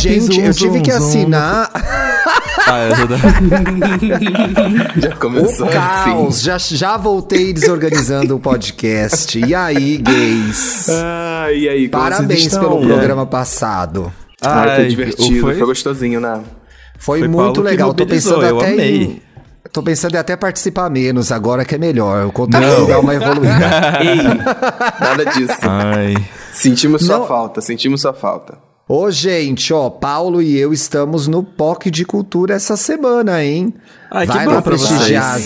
Gente, eu tive que assinar Ah, já- Já começou o assim. caos. Já, já voltei desorganizando o podcast. E aí, gays? Ah, e aí, Parabéns estão? pelo programa passado. Ai, foi divertido, foi- foi, gostosinho, né? Foi, Foi muito Paulo legal. Tô pensando eu até amei. em. Tô pensando em até participar menos agora que é melhor. O conteúdo dá uma evoluída. Ei, nada disso. Ai. Sentimos sua Não. falta, sentimos sua falta. Ô, gente, ó, Paulo e eu estamos no POC de Cultura essa semana, hein? Ai, vai lá prestigiar,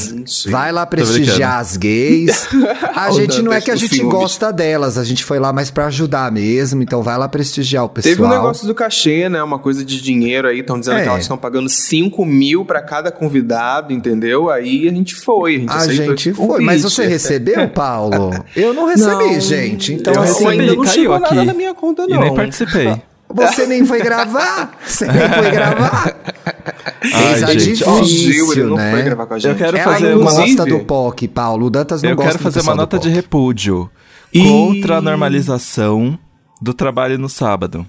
vai lá prestigiar as gays. A gente não é que a gente ciúmes. gosta delas, a gente foi lá mais pra ajudar mesmo, então vai lá prestigiar o pessoal. Teve um negócio do cachê, né? Uma coisa de dinheiro aí. Estão dizendo É. que elas estão pagando 5 mil pra cada convidado, entendeu? Aí a gente foi. A gente, A gente foi, mas convite. você recebeu, Paulo? Eu não recebi, Não, gente. Então, eu assim, ainda não caiu chegou nada aqui. na minha conta, E não. nem participei. Você nem foi gravar? Você nem foi gravar? Ai, gente, difícil, Gil, ele não né? foi gravar com a gente. Eu quero Ela fazer uma- Inclusive- do POC, Paulo. O Dantas não Eu gosta quero fazer uma nota de repúdio Ih. contra a normalização do trabalho no sábado.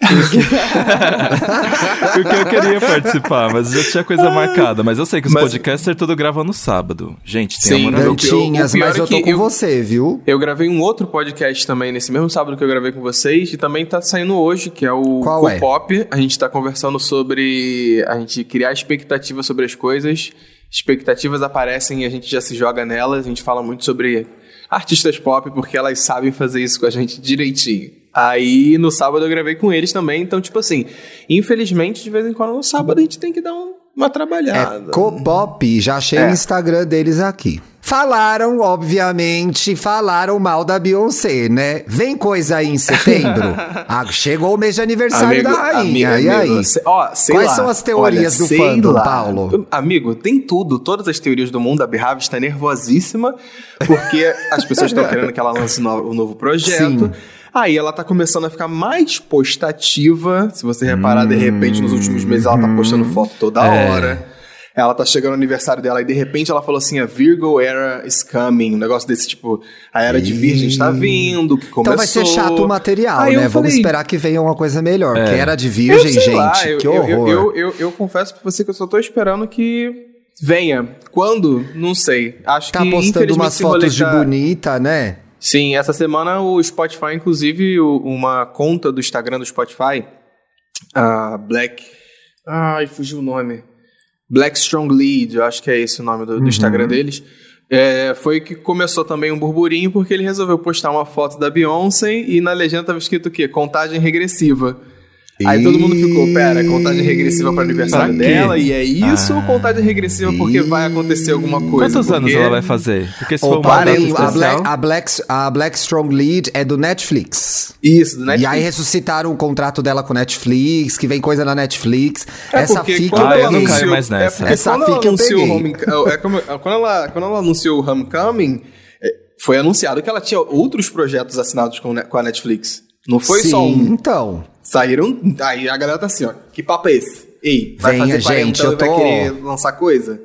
Porque, Porque eu queria participar, mas já tinha coisa marcada. Mas eu sei que os Mas- podcasters tudo gravam no sábado. Gente, tem Sim, amor eu- Dantinhas, mas é eu tô com eu- você, viu? Eu gravei um outro podcast também nesse mesmo sábado que eu gravei com vocês e também tá saindo hoje, que é o Qual é? Pop. A gente tá conversando sobre a gente criar expectativa sobre as coisas. Expectativas aparecem e a gente já se joga nelas. A gente fala muito sobre artistas pop porque elas sabem fazer isso com a gente direitinho. Aí no sábado eu gravei com eles também, então tipo assim, infelizmente de vez em quando no sábado a gente tem que dar um- uma trabalhada. É Copop, já achei É. o Instagram deles aqui. Falaram, obviamente, falaram mal da Beyoncé, né? Vem coisa aí em setembro. Ah, chegou o mês de aniversário da rainha. amigo, e aí? amigo, se- ó, Quais lá. são as teorias Olha, do fandom, lá. Paulo? Amigo, tem tudo, todas as teorias do mundo. A Behave está nervosíssima porque as pessoas estão querendo que ela lance um novo projeto. Sim. Aí ela tá começando a ficar mais postativa. Se você reparar, de repente, nos últimos meses ela tá postando foto toda É. hora. Ela tá chegando no aniversário dela e de repente ela falou assim: a Virgo era is coming. Um negócio desse tipo, a era de Virgem está vindo, que começou. Então vai ser chato o material, Aí eu né? Vamos falei, esperar que venha uma coisa melhor. É. Que era de eu virgem, gente. lá, eu, que eu- horror. Eu, eu, eu, eu confesso pra você que eu só tô esperando que venha. Quando? Não sei. Acho Tá que postando infelizmente, umas fotos de tá- bonita, né? Sim, essa semana o Spotify, inclusive, o- uma conta do Instagram do Spotify, a Black. Ai, fugiu o nome. Black Strong Lead, eu acho que é esse o nome do, do Instagram deles. É, foi que começou também um burburinho porque ele resolveu postar uma foto da Beyoncé e na legenda tava escrito o quê? Contagem regressiva. Aí todo mundo ficou, pera, contagem regressiva para aniversário Pra dela e é isso ou Ah. contagem regressiva porque vai acontecer alguma coisa? Quantos anos Porque- ela vai fazer? Porque se for uma data Paulinho, a, especial... Black, a, Black, a Black Strong Lead é do Netflix. Isso, do Netflix. E aí ressuscitaram o contrato dela com Netflix, que vem coisa na Netflix. É Essa fica quando Ah, eu não anunciou- caio mais nessa. É Essa quando ela fica eu anunciou peguei. Home, é como- quando, ela, quando ela anunciou o Homecoming, é, foi anunciado que ela tinha outros projetos assinados com a Netflix. Não foi Sim, só um. então. Saíram. Aí a galera tá assim, ó. Que papo é esse? Ei, vai Venha, fazer 40 gente, eu e vai tô- querer lançar coisa?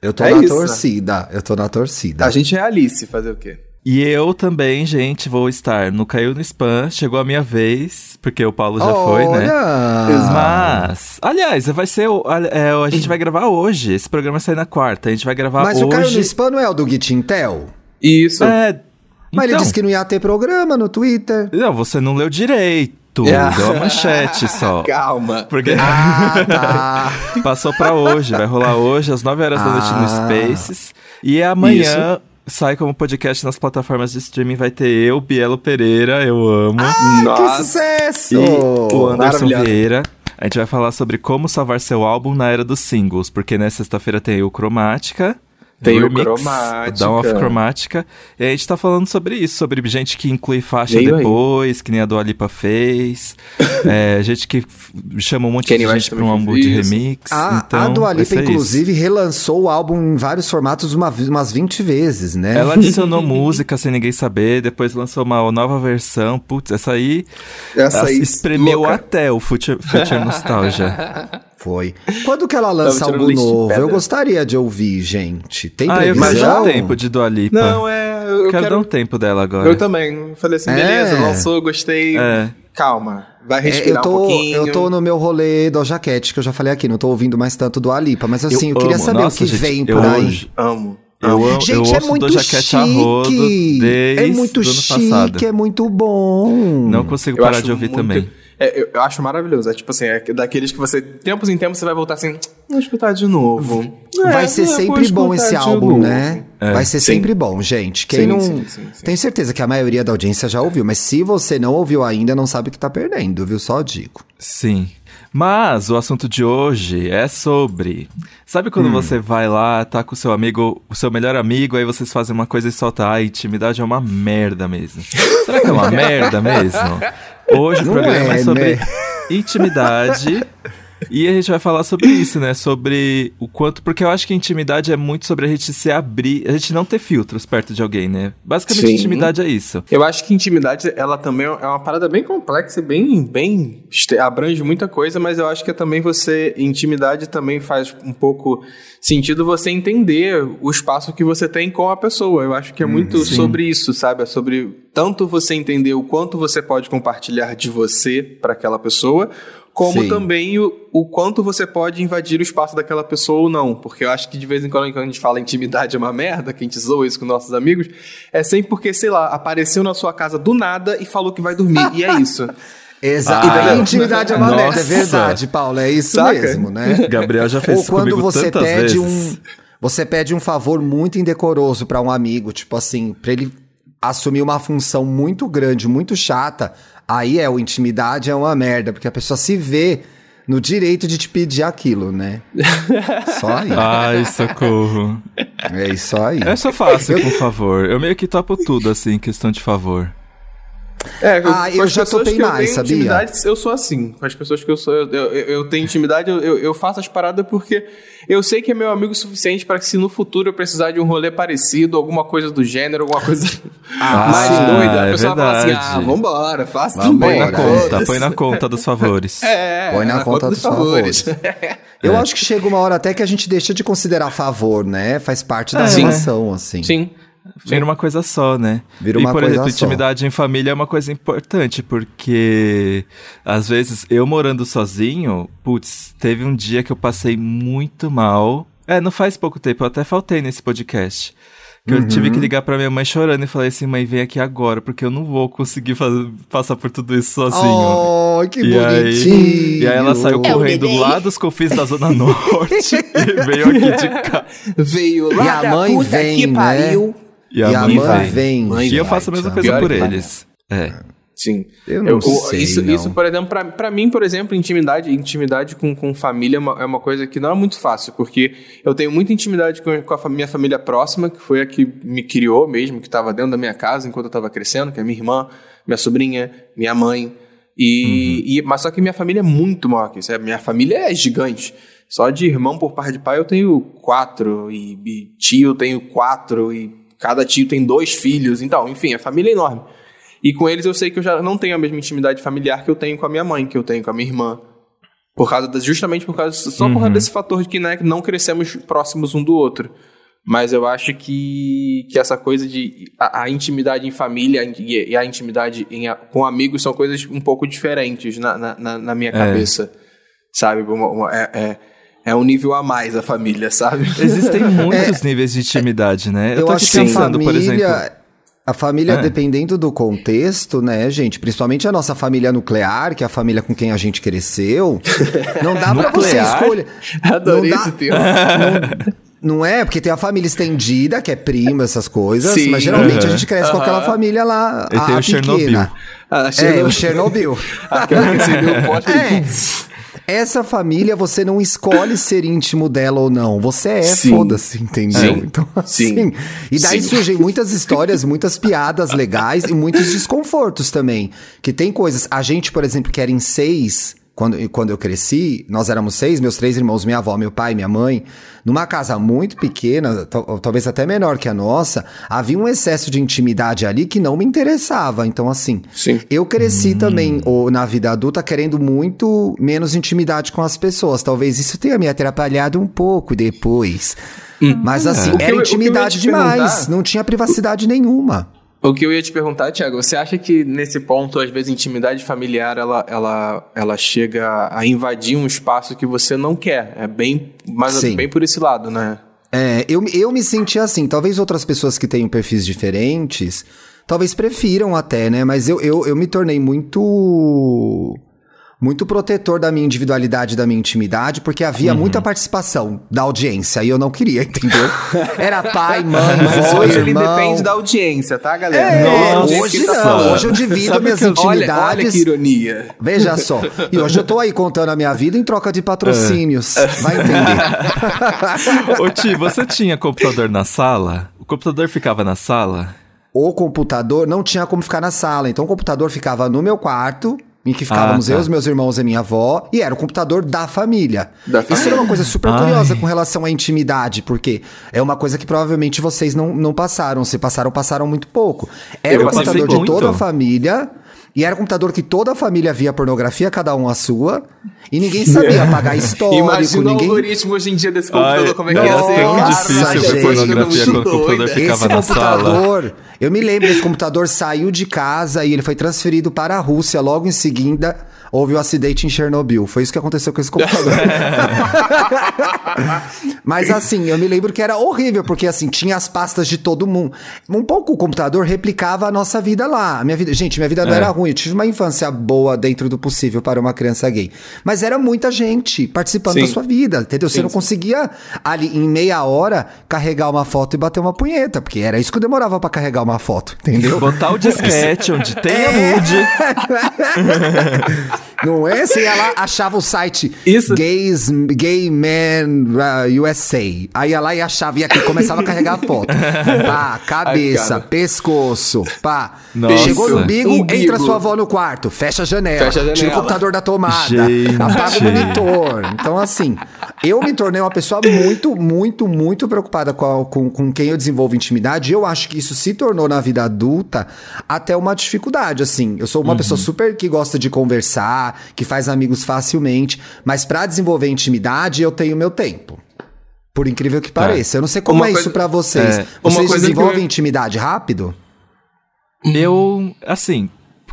Eu tô É na isso, né? torcida. Eu tô na torcida. A gente é Alice, fazer o quê? E eu também, gente, vou estar no Caiu no Spam. Chegou a minha vez, porque o Paulo já foi, né? Olha! Mas, aliás, vai ser. é, a gente vai gravar hoje. Esse programa sai na quarta. A gente vai gravar Mas o Caio no hoje. Spam não é o do Gitintel? Isso. É. Mas ele então, disse que não ia ter programa no Twitter. Não, você não leu direito. É. Deu a manchete só. Calma. Porque Ah, tá. passou pra hoje. Vai rolar hoje, às 9 horas da noite no Ah. Spaces. E amanhã. Sai como podcast nas plataformas de streaming. Vai ter eu, Bielo Pereira, eu amo. Que Nossa. sucesso! E o Anderson. Vieira. A gente vai falar sobre como salvar seu álbum na era dos singles, porque na sexta-feira tem o Cromática. Tem do o Remix, Cromática. Down of Cromática. E a gente tá falando sobre isso, sobre gente que inclui faixa Veio aí. depois, que nem a Dua Lipa fez. é, gente que chama um monte Kanye de West gente pra um álbum fez de isso. remix. A, então, a Dua Lipa, inclusive, relançou o álbum em vários formatos uma, umas 20 vezes, né? isso. Ela adicionou música sem ninguém saber, depois lançou uma nova versão. Putz, essa aí, Essa aí, espremeu louca. até o Future, Future Nostalgia. Foi. Quando que ela lança algo novo? Eu gostaria de ouvir, gente. Tem ah, eu previsão? dar um tempo de Dua Lipa. Não, é. Eu quero, quero dar um tempo dela agora. Eu também. Falei assim, É. beleza, lançou, gostei. É. calma. Vai É, respirar eu, tô, um pouquinho. eu tô no meu rolê do Jaquete, que eu já falei aqui, não tô ouvindo mais tanto do Alipa, mas assim, eu, queria amo. saber Nossa, o que gente, vem eu por aí. hoje- Amo. Eu, amo. Gente, eu é muito rodo chique. desde É muito ano chique, passado. é muito bom. Não consigo Eu parar de ouvir muito- também. É, eu, eu acho maravilhoso. É tipo assim, é daqueles que você, tempos em tempos, você vai voltar assim, vou escutar de novo. Vai É, ser eu vou sempre bom esse álbum, né? É. Vai ser Sim. sempre bom, gente. Quem Sim, não. sim, sim, sim. Tenho certeza que a maioria da audiência já ouviu, mas se você não ouviu ainda, não sabe o que tá perdendo, viu? Só digo. Sim. Mas o assunto de hoje é sobre. Sabe quando Hum. você vai lá, tá com o seu amigo, o seu melhor amigo, aí vocês fazem uma coisa e solta, ah, intimidade é uma merda mesmo. Será que é uma merda mesmo? Hoje o Não programa é, é, sobre né? intimidade. E a gente vai falar sobre isso, né? Sobre o quanto. Porque eu acho que intimidade é muito sobre a gente se abrir, a gente não ter filtros perto de alguém, né? Basicamente, Sim. intimidade é isso. Eu acho que intimidade, ela também é uma parada bem complexa, e bem, bem abrange muita coisa, mas eu acho que é também você, intimidade também faz um pouco sentido você entender o espaço que você tem com a pessoa. Eu acho que é muito sobre isso, sabe? É sobre tanto você entender o quanto você pode compartilhar de você para aquela pessoa, como Sim. também o, o quanto você pode invadir o espaço daquela pessoa ou não. Porque eu acho que de vez em quando, quando a gente fala intimidade é uma merda, que a gente zoa isso com nossos amigos, é sempre porque, sei lá, apareceu na sua casa do nada e falou que vai dormir. e é isso. Exato. Ah, intimidade é uma merda, é verdade, Paulo. É isso Saca? mesmo, né? Gabriel já fez Ou isso quando comigo você tantas pede vezes. um. Você pede um favor muito indecoroso pra um amigo, tipo assim, pra ele assumir uma função muito grande, muito chata, aí é o intimidade é uma merda, porque a pessoa se vê no direito de te pedir aquilo, né? Só aí. Ai, socorro. É isso aí. É só fácil, por favor. Eu meio que topo tudo, assim, em questão de favor. É, Ah, com eu as já pessoas topei que eu mais, tenho sabia? intimidade, eu sou assim. Com as pessoas que eu sou, eu, eu, eu tenho intimidade, eu, eu, eu faço as paradas porque eu sei que é meu amigo o suficiente para que se no futuro eu precisar de um rolê parecido, alguma coisa do gênero, alguma coisa Ah, mais sim. doida, a é pessoa fala assim, ah, vambora, faça também. Põe na é. conta, põe na conta dos favores. É, Põe na conta dos Eu acho que chega uma hora até que a gente deixa de considerar favor, né? Faz parte da É. relação, assim. Sim. Vira uma coisa só, né? Vira e, uma por coisa exemplo, só. intimidade em família é uma coisa importante, porque às vezes eu morando sozinho, putz, teve um dia que eu passei muito mal. É, não faz pouco tempo, eu até faltei nesse podcast. Que eu tive Uhum. que ligar pra minha mãe chorando e falei assim, mãe, vem aqui agora, porque eu não vou conseguir fazer- passar por tudo isso sozinho. Oh, que E aí, bonitinho. e aí ela saiu É correndo lá dos confins da Zona Norte e veio aqui de cá. Veio E lá a da mãe puta vem, que né? E a, E a mãe, mãe vem. Mãe E eu faço a mesma coisa mãe por eles. É. Sim. Eu não sei, isso, não. isso, por exemplo, pra, pra mim, por exemplo, intimidade, intimidade com, com família é uma, é uma coisa que não é muito fácil, porque eu tenho muita intimidade com, com a fa- minha família próxima, que foi a que me criou mesmo, que estava dentro da minha casa enquanto eu estava crescendo, que é minha irmã, minha sobrinha, minha mãe. E, e- mas só que minha família é muito maior que isso. é- Minha família é gigante. Só de irmão por parte de pai eu tenho quatro, e, e tio eu tenho quatro, e cada tio tem dois filhos. Então, enfim, a família é enorme. E com eles eu sei que eu já não tenho a mesma intimidade familiar que eu tenho com a minha mãe, que eu tenho com a minha irmã. Por causa da- justamente por causa só por causa desse fator de que né, não crescemos próximos um do outro. Mas eu acho que, que essa coisa de a, a intimidade em família e, a intimidade em com amigos são coisas um pouco diferentes na, na, na- minha cabeça. Sabe? Uma- uma- é, é, é um nível a mais a família, sabe? Existem muitos níveis de intimidade, né? Eu tô acho aqui que a pensando, por exemplo. família. A família, É. dependendo do contexto, né, gente? Principalmente a nossa família nuclear, que é a família com quem a gente cresceu. não dá pra você escolher. Adorei não dá- esse termo. Não é, porque tem a família estendida, que é prima, essas coisas. Sim. mas geralmente a Aham. gente cresce com aquela família lá. E a, tem a o Chernobyl. pequena. Ah, É, o Chernobyl. Aquela que acendeu o poste É. Essa família, você não escolhe ser íntimo dela ou não. Você é, Sim. foda-se, entendeu? Sim. Então, Sim. assim. E daí Sim. surgem muitas histórias, muitas piadas legais e muitos desconfortos também. Que tem coisas. A gente, por exemplo, que era em seis. Quando, quando eu cresci, nós éramos seis, meus três irmãos, minha avó, meu pai, minha mãe, numa casa muito pequena, tal- talvez até menor que a nossa, havia um excesso de intimidade ali que não me interessava. Então, assim, Sim. eu cresci também ou, na vida adulta querendo muito menos intimidade com as pessoas. Talvez isso tenha me atrapalhado um pouco depois. Mas assim, O que era eu- intimidade demais. Não tinha privacidade nenhuma. O que eu ia te perguntar, Thiago, você acha que nesse ponto, às vezes, a intimidade familiar ela, ela, ela chega a invadir um espaço que você não quer? É bem, mas Sim. bem por esse lado, né? É, eu, eu me senti assim. Talvez outras pessoas que tenham perfis diferentes, talvez prefiram até, né? Mas eu, eu, eu me tornei muito. Muito protetor da minha individualidade, da minha intimidade, porque havia muita participação da audiência e eu não queria, entendeu? Era pai, mãe, Mas hoje ele irmão. depende da audiência, tá, galera? É, a audiência hoje não. falando. Hoje eu divido Sabe minhas eu- intimidades. Olha, olha que ironia. Veja só. E hoje eu tô aí contando a minha vida em troca de patrocínios. Vai entender. Ô Ti, você tinha computador na sala? O computador ficava na sala? O computador não tinha como ficar na sala. Então o computador ficava no meu quarto, em que ficávamos Ah, tá. eu, os meus irmãos e minha avó, e era o computador da família. Da Isso era uma coisa super Ai. curiosa com relação à intimidade, porque é uma coisa que provavelmente vocês não, não passaram. Se passaram, passaram muito pouco. Era Eu o computador de muito. toda a família. E era um computador que toda a família via pornografia, cada um a sua. E ninguém sabia apagar histórico, Imagina o ninguém. algoritmo hoje em dia desse computador, Ai, como é que ia é ser. tão Cara, difícil gente, ver pornografia quando o computador ficava Esse na sala. computador, eu me lembro, esse computador saiu de casa e ele foi transferido para a Rússia. Logo em seguida, houve o acidente em Chernobyl. Foi isso que aconteceu com esse computador. Mas assim, eu me lembro que era horrível, porque assim, tinha as pastas de todo mundo. Um pouco o computador replicava a nossa vida lá. A minha vida, gente, minha vida não É. era ruim. Eu tive uma infância boa dentro do possível para uma criança gay. Mas era muita gente participando Sim. da sua vida, entendeu? Você Sim, não sim. conseguia ali em meia hora carregar uma foto e bater uma punheta, porque era isso que eu demorava pra carregar uma foto, entendeu? Botar o disquete onde tem a É. mood. Não é? Você ia lá, achava o site Isso. Gays, Gay Man uh, USA. Aí ia lá e achava, e aqui começava a carregar a foto. Pá, cabeça, Ai, pescoço, pá. Nossa. Chegou no umbigo, Umbigo. entra sua avó no quarto, fecha a janela, Fecha a janela. tira o computador da tomada, Gente. apaga o monitor. Então, assim, eu me tornei uma pessoa muito, muito, muito preocupada com, a- com, com quem eu desenvolvo intimidade. E eu acho que isso se tornou na vida adulta até uma dificuldade, assim. Eu sou uma pessoa super que gosta de conversar, que faz amigos facilmente, mas pra desenvolver intimidade eu tenho meu tempo. Por incrível que pareça. Eu não sei como Uma é coisa- isso pra vocês. É, Vocês desenvolvem eu- intimidade rápido? Eu, assim,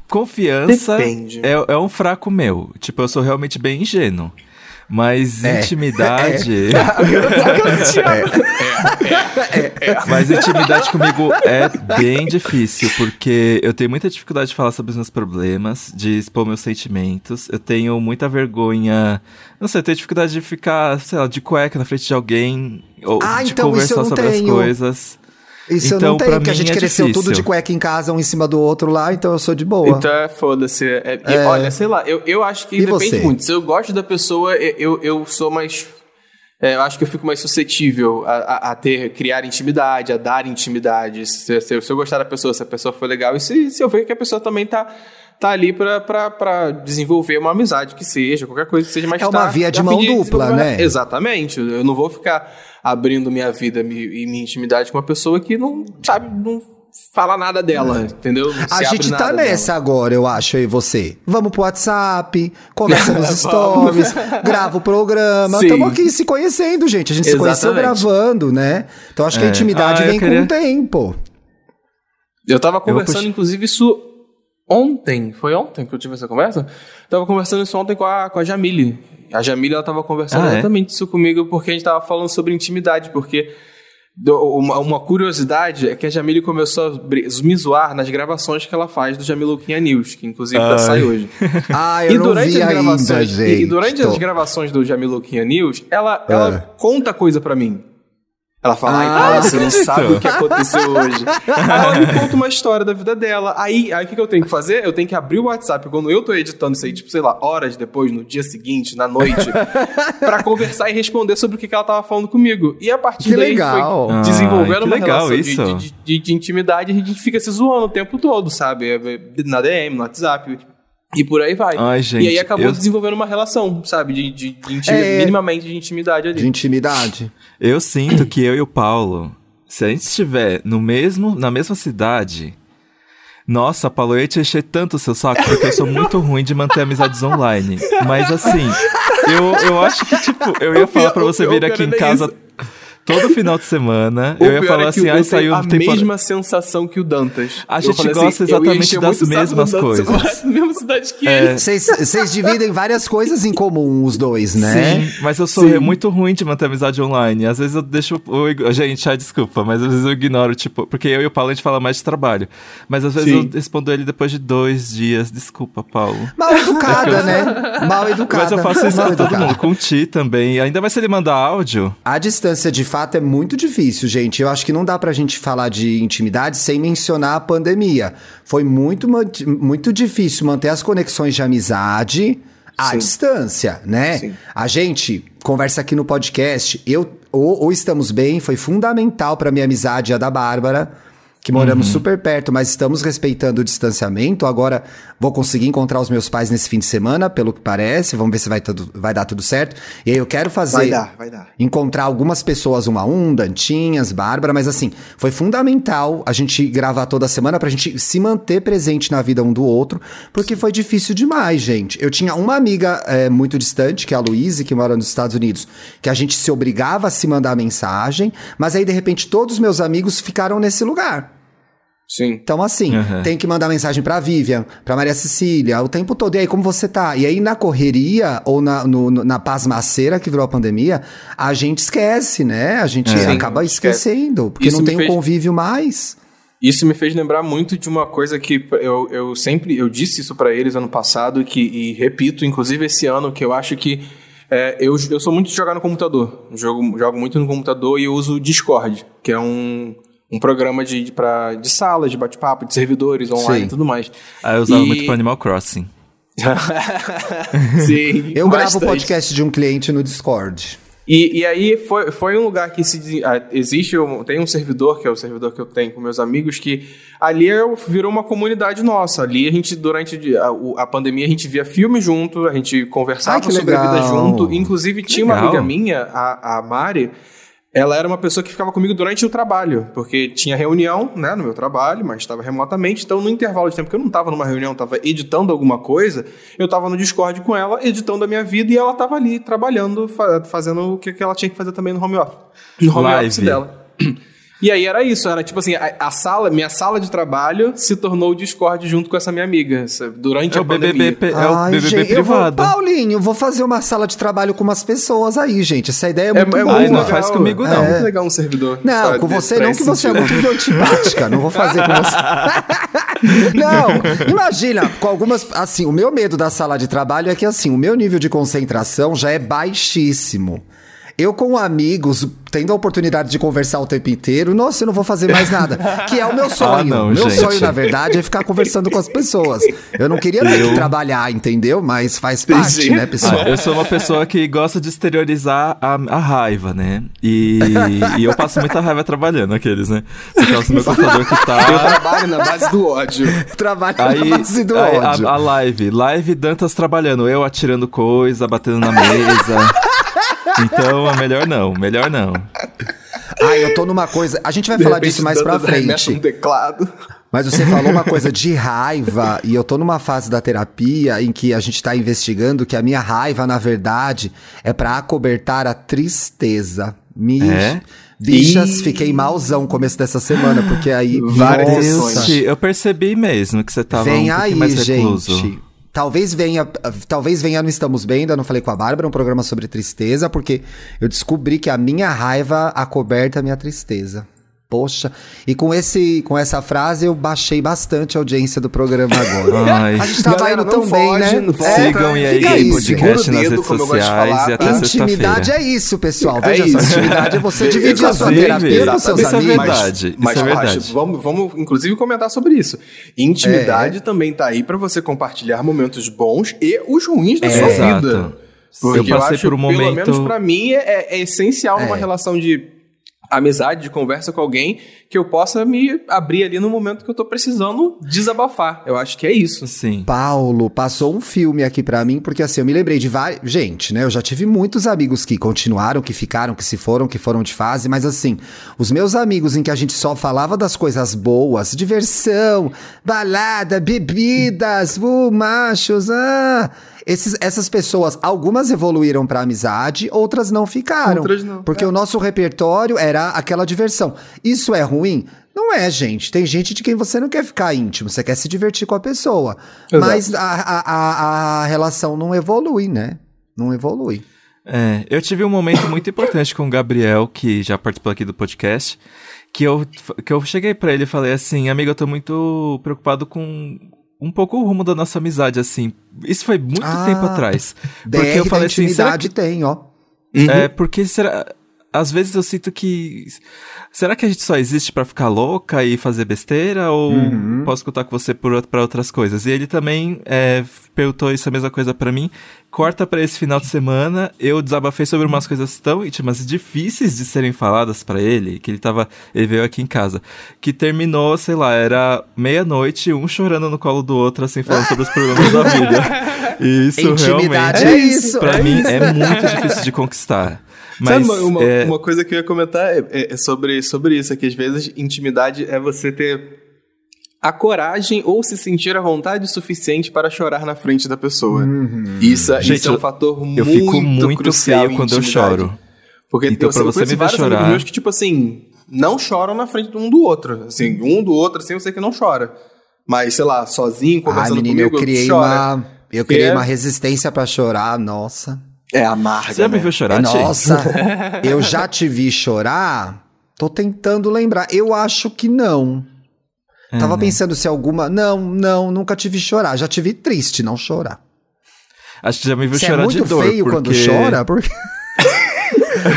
confiança é, é um fraco meu. Tipo, eu sou realmente bem ingênuo. Mas É. intimidade. Mas intimidade comigo é bem difícil, porque eu tenho muita dificuldade de falar sobre os meus problemas, de expor meus sentimentos. Eu tenho muita vergonha. Não sei, eu tenho dificuldade de ficar, sei lá, de cueca na frente de alguém. Ou Ah, de então isso eu conversar não sobre as tenho. coisas. Isso eu Então, não tenho, pra porque a mim gente é cresceu tudo difícil. de cueca em casa, um em cima do outro lá, então eu sou de boa. Então é foda-se. É- e Olha, sei lá, eu, eu acho que E depende você? muito. Se eu gosto da pessoa, eu, eu, eu sou mais. é, eu acho que eu fico mais suscetível a, a- a ter, criar intimidade, a dar intimidade. Se, se- se eu gostar da pessoa, se a pessoa for legal, e se, se eu ver que a pessoa também tá, tá ali pra desenvolver uma amizade que seja, qualquer coisa que seja mais É uma tá- via de mão dupla, né? Exatamente. Eu não vou ficar abrindo minha vida e minha intimidade com uma pessoa que não sabe, não fala nada dela, entendeu? Não A gente tá nada dela. nessa agora, eu acho, eu e você. Vamos pro WhatsApp, conversa nos stories, grava o programa. Estamos aqui se conhecendo, gente. A gente se conheceu Exatamente. gravando, né? Então acho que a É. intimidade Ah, eu vem queria- com o tempo. Eu tava conversando, puxei- inclusive, isso ontem. Foi ontem que eu tive essa conversa? Tava conversando isso ontem com a, com a Jamile. A Jamile, ela tava conversando Ah, é? exatamente isso comigo, porque a gente tava falando sobre intimidade, porque uma, uma curiosidade é que a Jamile começou a me zoar nas gravações que ela faz do Jamiluquinha News, que inclusive Ai. sai hoje. Ah, eu e não durante vi as ainda, gravações, gente. e durante as gravações do Jamiluquinha News, ela, ela conta coisa pra mim. Ela fala, ai, Ah, Paula, você não sabe o que aconteceu hoje. Aí ela me conta uma história da vida dela. Aí, aí o que, que eu tenho que fazer? Eu tenho que abrir o WhatsApp quando eu tô editando isso aí, tipo, sei lá, horas depois, no dia seguinte, na noite, pra conversar e responder sobre o que, que ela tava falando comigo. E a partir Que daí legal. foi Ah, desenvolvendo que uma legal relação de, isso. de, de- de intimidade e a gente fica se zoando o tempo todo, sabe? É, é, Na DM, no WhatsApp. E por aí vai. Ai, gente, e aí acabou eu- desenvolvendo uma relação, sabe? De, de, de intimi- É. minimamente de intimidade ali. De intimidade. Eu sinto que eu e o Paulo, se a gente estiver no mesmo, na mesma cidade, nossa, Paulo, eu ia te encher tanto o seu saco, porque eu sou muito ruim de manter amizades online. Mas assim, eu, eu acho que, tipo, eu ia falar pra você vir aqui em é casa isso. Todo final de semana. O eu ia falar é que assim, o ai, Dan saiu tem a temporada. mesma sensação que o Dantas. A Eu gente falei gosta assim, eu exatamente das mesmas Dantas, eu coisas. gosto da mesma cidade que É. ele. Vocês dividem várias coisas em comum, os dois, né? Sim, mas eu sou Sim. muito ruim de manter amizade online. Às vezes eu deixo. Eu, gente, ai, desculpa, mas às vezes eu ignoro, tipo, porque eu e o Paulo a gente fala mais de trabalho. Mas às vezes Sim. eu respondo ele depois de dois dias. Desculpa, Paulo. Mal educada, né? Mal educada. Mas eu faço isso com todo mundo, com o Ti também. Ainda mais se ele mandar áudio. A distância de fato é muito difícil, gente. Eu acho que não dá pra gente falar de intimidade sem mencionar a pandemia. Foi muito, muito difícil manter as conexões de amizade à Sim. distância, né? Sim. A gente conversa aqui no podcast. Eu ou, ou estamos bem, foi fundamental pra minha amizade a da Bárbara. Que moramos super perto, mas estamos respeitando o distanciamento. Agora vou conseguir encontrar os meus pais nesse fim de semana, pelo que parece. Vamos ver se vai, tudo, vai dar tudo certo. E aí eu quero fazer Vai dar, vai dar. encontrar algumas pessoas um a um, Dantinhas, Bárbara, mas assim, foi fundamental a gente gravar toda semana pra gente se manter presente na vida um do outro, porque foi difícil demais, gente. Eu tinha uma amiga é, muito distante, que é a Luíse, que mora nos Estados Unidos, que a gente se obrigava a se mandar mensagem, mas aí de repente todos os meus amigos ficaram nesse lugar. Sim. Então, assim, Uhum. tem que mandar mensagem pra Vivian, pra Maria Cecília, o tempo todo. E aí, como você tá? E aí, na correria ou na, no, no- na pasmaceira que virou a pandemia, a gente esquece, né? A gente É. acaba Sim, esquece. esquecendo, porque Isso não tem fez- um convívio mais. Isso me fez lembrar muito de uma coisa que eu, eu sempre eu disse isso pra eles ano passado que, e repito, inclusive esse ano, que eu acho que é, eu, eu sou muito de jogar no computador. Jogo, jogo muito no computador e eu uso o Discord, que é um, um programa de, de, pra, de sala, de bate-papo, de servidores online Sim. e tudo mais. Ah, eu usava E- muito pro Animal Crossing. Sim, Eu gravo o bastante. podcast de um cliente no Discord. E, e aí foi, foi um lugar que se ah, existe um, tem um servidor que é o servidor que eu tenho com meus amigos que ali é, virou uma comunidade nossa. Ali a gente durante a, a pandemia a gente via filme junto, a gente conversava Ai, sobre a vida legal. junto. Inclusive tinha uma legal. amiga minha, a, a Mari. Ela era uma pessoa que ficava comigo durante o trabalho, porque tinha reunião, né, no meu trabalho, mas estava remotamente. Então, no intervalo de tempo que eu não estava numa reunião, estava editando alguma coisa, eu estava no Discord com ela, editando a minha vida, e ela estava ali trabalhando, fa- fazendo o que que ela tinha que fazer também no home office, no home Live. office dela. E aí era isso, era tipo assim, a, a sala, minha sala de trabalho se tornou o Discord junto com essa minha amiga, sabe, durante É a o BBB, pandemia. pe- é o Ai, BBB gente, eu vou, privado. Paulinho, vou fazer uma sala de trabalho com umas pessoas aí, gente. Essa ideia é muito boa. Ai, não faz comigo, não. É muito legal um servidor. Não, sabe, com você não, que você é muito antipática. Não vou fazer com você. não, imagina, com algumas. Assim, o meu medo da sala de trabalho é que, assim, o meu nível de concentração já é baixíssimo. Eu com amigos, tendo a oportunidade de conversar o tempo inteiro, nossa, eu não vou fazer mais nada. Que é o meu sonho. Ah, não, meu gente. sonho, na verdade, é ficar conversando com as pessoas. Eu não queria ter Eu- que trabalhar, entendeu? Mas faz parte, né, pessoal? Ah, eu sou uma pessoa que gosta de exteriorizar a, a raiva, né? E, e eu passo muita raiva trabalhando, aqueles, né? Por causa do meu computador que Eu tá. trabalho na base do ódio. Trabalho Aí, na base do aí ódio. a, a live, live Dantas trabalhando, eu atirando coisa, batendo na mesa. Então, é melhor não, melhor não. Ai, eu tô numa coisa. A gente vai De falar disso mais pra frente. no teclado. Mas você falou uma coisa de raiva, e eu tô numa fase da terapia em que a gente tá investigando que a minha raiva, na verdade, é pra acobertar a tristeza. Me... É? Bichas, Ih. fiquei malzão começo dessa semana, porque aí. Várias sessões. Eu percebi mesmo que você tava Vem um aí, mais recluso. gente. Talvez venha, talvez venha no Estamos Bem, ainda não falei com a Bárbara, um programa sobre tristeza, porque eu descobri que a minha raiva acoberta a minha tristeza. Poxa, e com, esse, com essa frase eu baixei bastante a audiência do programa agora. Ai. A gente tava Galera, indo tão bem, foge, né? não foge. Sigam e aí, isso. podcast Segura o nas dedo, redes como eu gosto de sociais falar, e até tá? Intimidade é isso, pessoal. É Veja só, isso. intimidade é você dividir a sua terapia com seus isso é amigos. verdade. Mas, isso é Paty, verdade. vamos, vamos, inclusive, comentar sobre isso. Intimidade É. também tá aí pra você compartilhar momentos bons e os ruins da É. sua Exato. vida. Eu Porque eu, passei acho, por um pelo momento- menos pra mim, é, é essencial numa É. relação de amizade, de conversa com alguém, que eu possa me abrir ali no momento que eu tô precisando desabafar. Eu acho que é isso. Sim. Paulo, passou um filme aqui pra mim, porque assim, eu me lembrei de vários. Gente, né? Eu já tive muitos amigos que continuaram, que ficaram, que se foram, que foram de fase, mas assim, os meus amigos em que a gente só falava das coisas boas, diversão, balada, bebidas, uh, machos, ah. Esses, essas pessoas, algumas evoluíram pra amizade, outras não ficaram. Outras não, Porque é. o nosso repertório era aquela diversão. Isso é ruim? Não é, gente. Tem gente de quem você não quer ficar íntimo, você quer se divertir com a pessoa. Exato. Mas a, a, a, a relação não evolui, né? Não evolui. É, eu tive um momento muito importante com o Gabriel, que já participou aqui do podcast, que eu, que eu cheguei pra ele e falei assim, amigo, eu tô muito preocupado com um pouco o rumo da nossa amizade, assim. Isso foi muito Ah, tempo atrás. Porque eu falei assim, será intimidade tem, ó. É, porque será. Às vezes eu sinto que. Será que a gente só existe pra ficar louca e fazer besteira? Ou Uhum. posso contar com você por, pra outras coisas? E ele também é, perguntou essa mesma coisa pra mim. Corta pra esse final de semana. Eu desabafei sobre umas coisas tão íntimas e difíceis de serem faladas pra ele. Que ele tava. Ele veio aqui em casa. Que terminou, sei lá, era meia-noite, um chorando no colo do outro, assim, falando sobre os problemas da vida. E isso Intimidade realmente. é isso. Pra é mim isso. é muito difícil de conquistar. Mas Sabe uma, uma, é, uma coisa que eu ia comentar é, é- é sobre, sobre isso, é que às vezes intimidade é você ter a coragem ou se sentir à vontade o suficiente para chorar na frente da pessoa. Isso, é- Gente, isso é um eu- fator eu muito fico muito crucial feio em quando eu intimidade. choro. Porque Então, eu, pra eu você me ver chorar- meus que, tipo assim, não choram na frente um do outro. Assim, um do outro, assim, eu sei que não chora. Mas, sei lá, sozinho, Ai, conversando menina, eu comigo, criei chora. uma. Eu criei É. uma resistência pra chorar, nossa. É amarga, Você já me né? viu chorar? Nossa, eu já te vi chorar? Tô tentando lembrar. Eu acho que não. Tava né? pensando se alguma. Não, não, nunca te vi chorar. Já te vi triste, não chorar. Acho que já me viu Você chorar é muito de dor. feio porque... quando chora? Porque...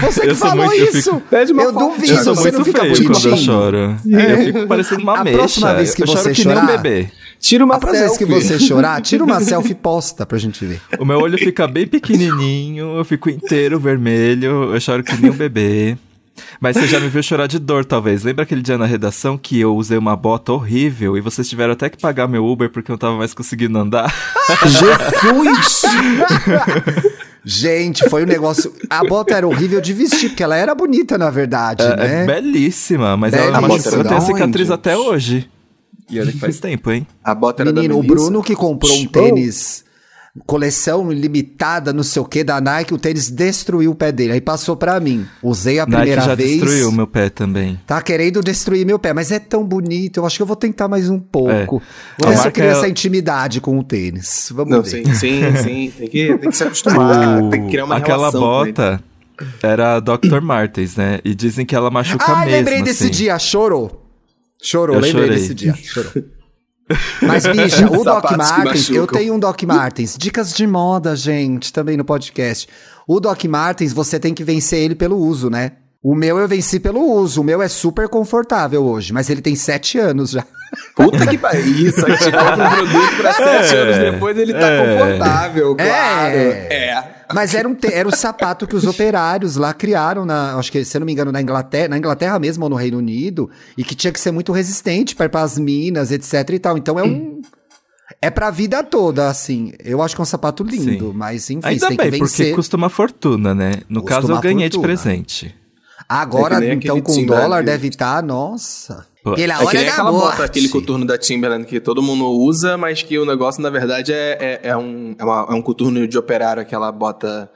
Você que falou isso. fico- É de uma eu forma- duvido, Eu sou você muito não fica feio quando eu bonitinho. choro. Eu fico parecendo uma A mecha. próxima vez que eu você choro que nem um chorar- bebê. Tira uma A próxima vez que selfie. você chorar, tira uma selfie e posta pra gente ver. O meu olho fica bem pequenininho, eu fico inteiro vermelho, eu choro que nem um bebê. Mas você já me viu chorar de dor, talvez. Lembra aquele dia na redação que eu usei uma bota horrível e vocês tiveram até que pagar meu Uber porque eu não tava mais conseguindo andar? Jesus! Gente, foi um negócio. A bota era horrível de vestir, porque ela era bonita, na verdade, É, né? é belíssima, mas Belíssima. ela machucou, eu tenho a cicatriz até hoje. E olha que faz tempo, hein? A bota era Menino, da o Melissa. Bruno que comprou um tênis, coleção limitada, não sei o que, da Nike, o tênis destruiu o pé dele. Aí passou pra mim. Usei a Nike primeira já vez. destruiu meu pé também. Tá querendo destruir meu pé, mas é tão bonito. Eu acho que eu vou tentar mais um pouco. É. Vou ver se eu crio é- essa intimidade com o tênis. Vamos Não, ver. sim, sim, sim. Tem que, tem que se acostumar, O- tem que criar uma Aquela relação bota era a Dr. Martens, né? E dizem que ela machuca Ah, mesmo. lembrei desse assim. dia. Chorou. Chorou, Eu lembrei chorei. desse dia. Chorou. Mas, bicha, o Doc Martens, eu tenho um Doc Martens. Dicas de moda, gente, também no podcast. O Doc Martens, você tem que vencer ele pelo uso, né? O meu eu venci pelo uso. O meu é super confortável hoje, mas ele tem sete anos já. Puta que pariu. Isso, a gente compra um produto pra sete É, anos depois ele tá é. confortável, claro. É. É. Mas era, um te- era o sapato que os operários lá criaram, na, acho que, se eu não me engano, na Inglaterra, na Inglaterra mesmo ou no Reino Unido, e que tinha que ser muito resistente para ir pras minas, etc e tal. Então é um. É pra vida toda, assim. Eu acho que é um sapato lindo, Sim. mas enfim, você Ainda tem bem, que porque vencer. custa uma fortuna, né? No Custa caso, eu ganhei de fortuna. presente. Agora, É então, com dólar deve estar, nossa. Pela É que hora nem da aquela morte. bota, aquele coturno da Timberland que todo mundo usa, mas que o negócio, na verdade, é, é, é um, é, uma- é um coturno de operário, aquela bota,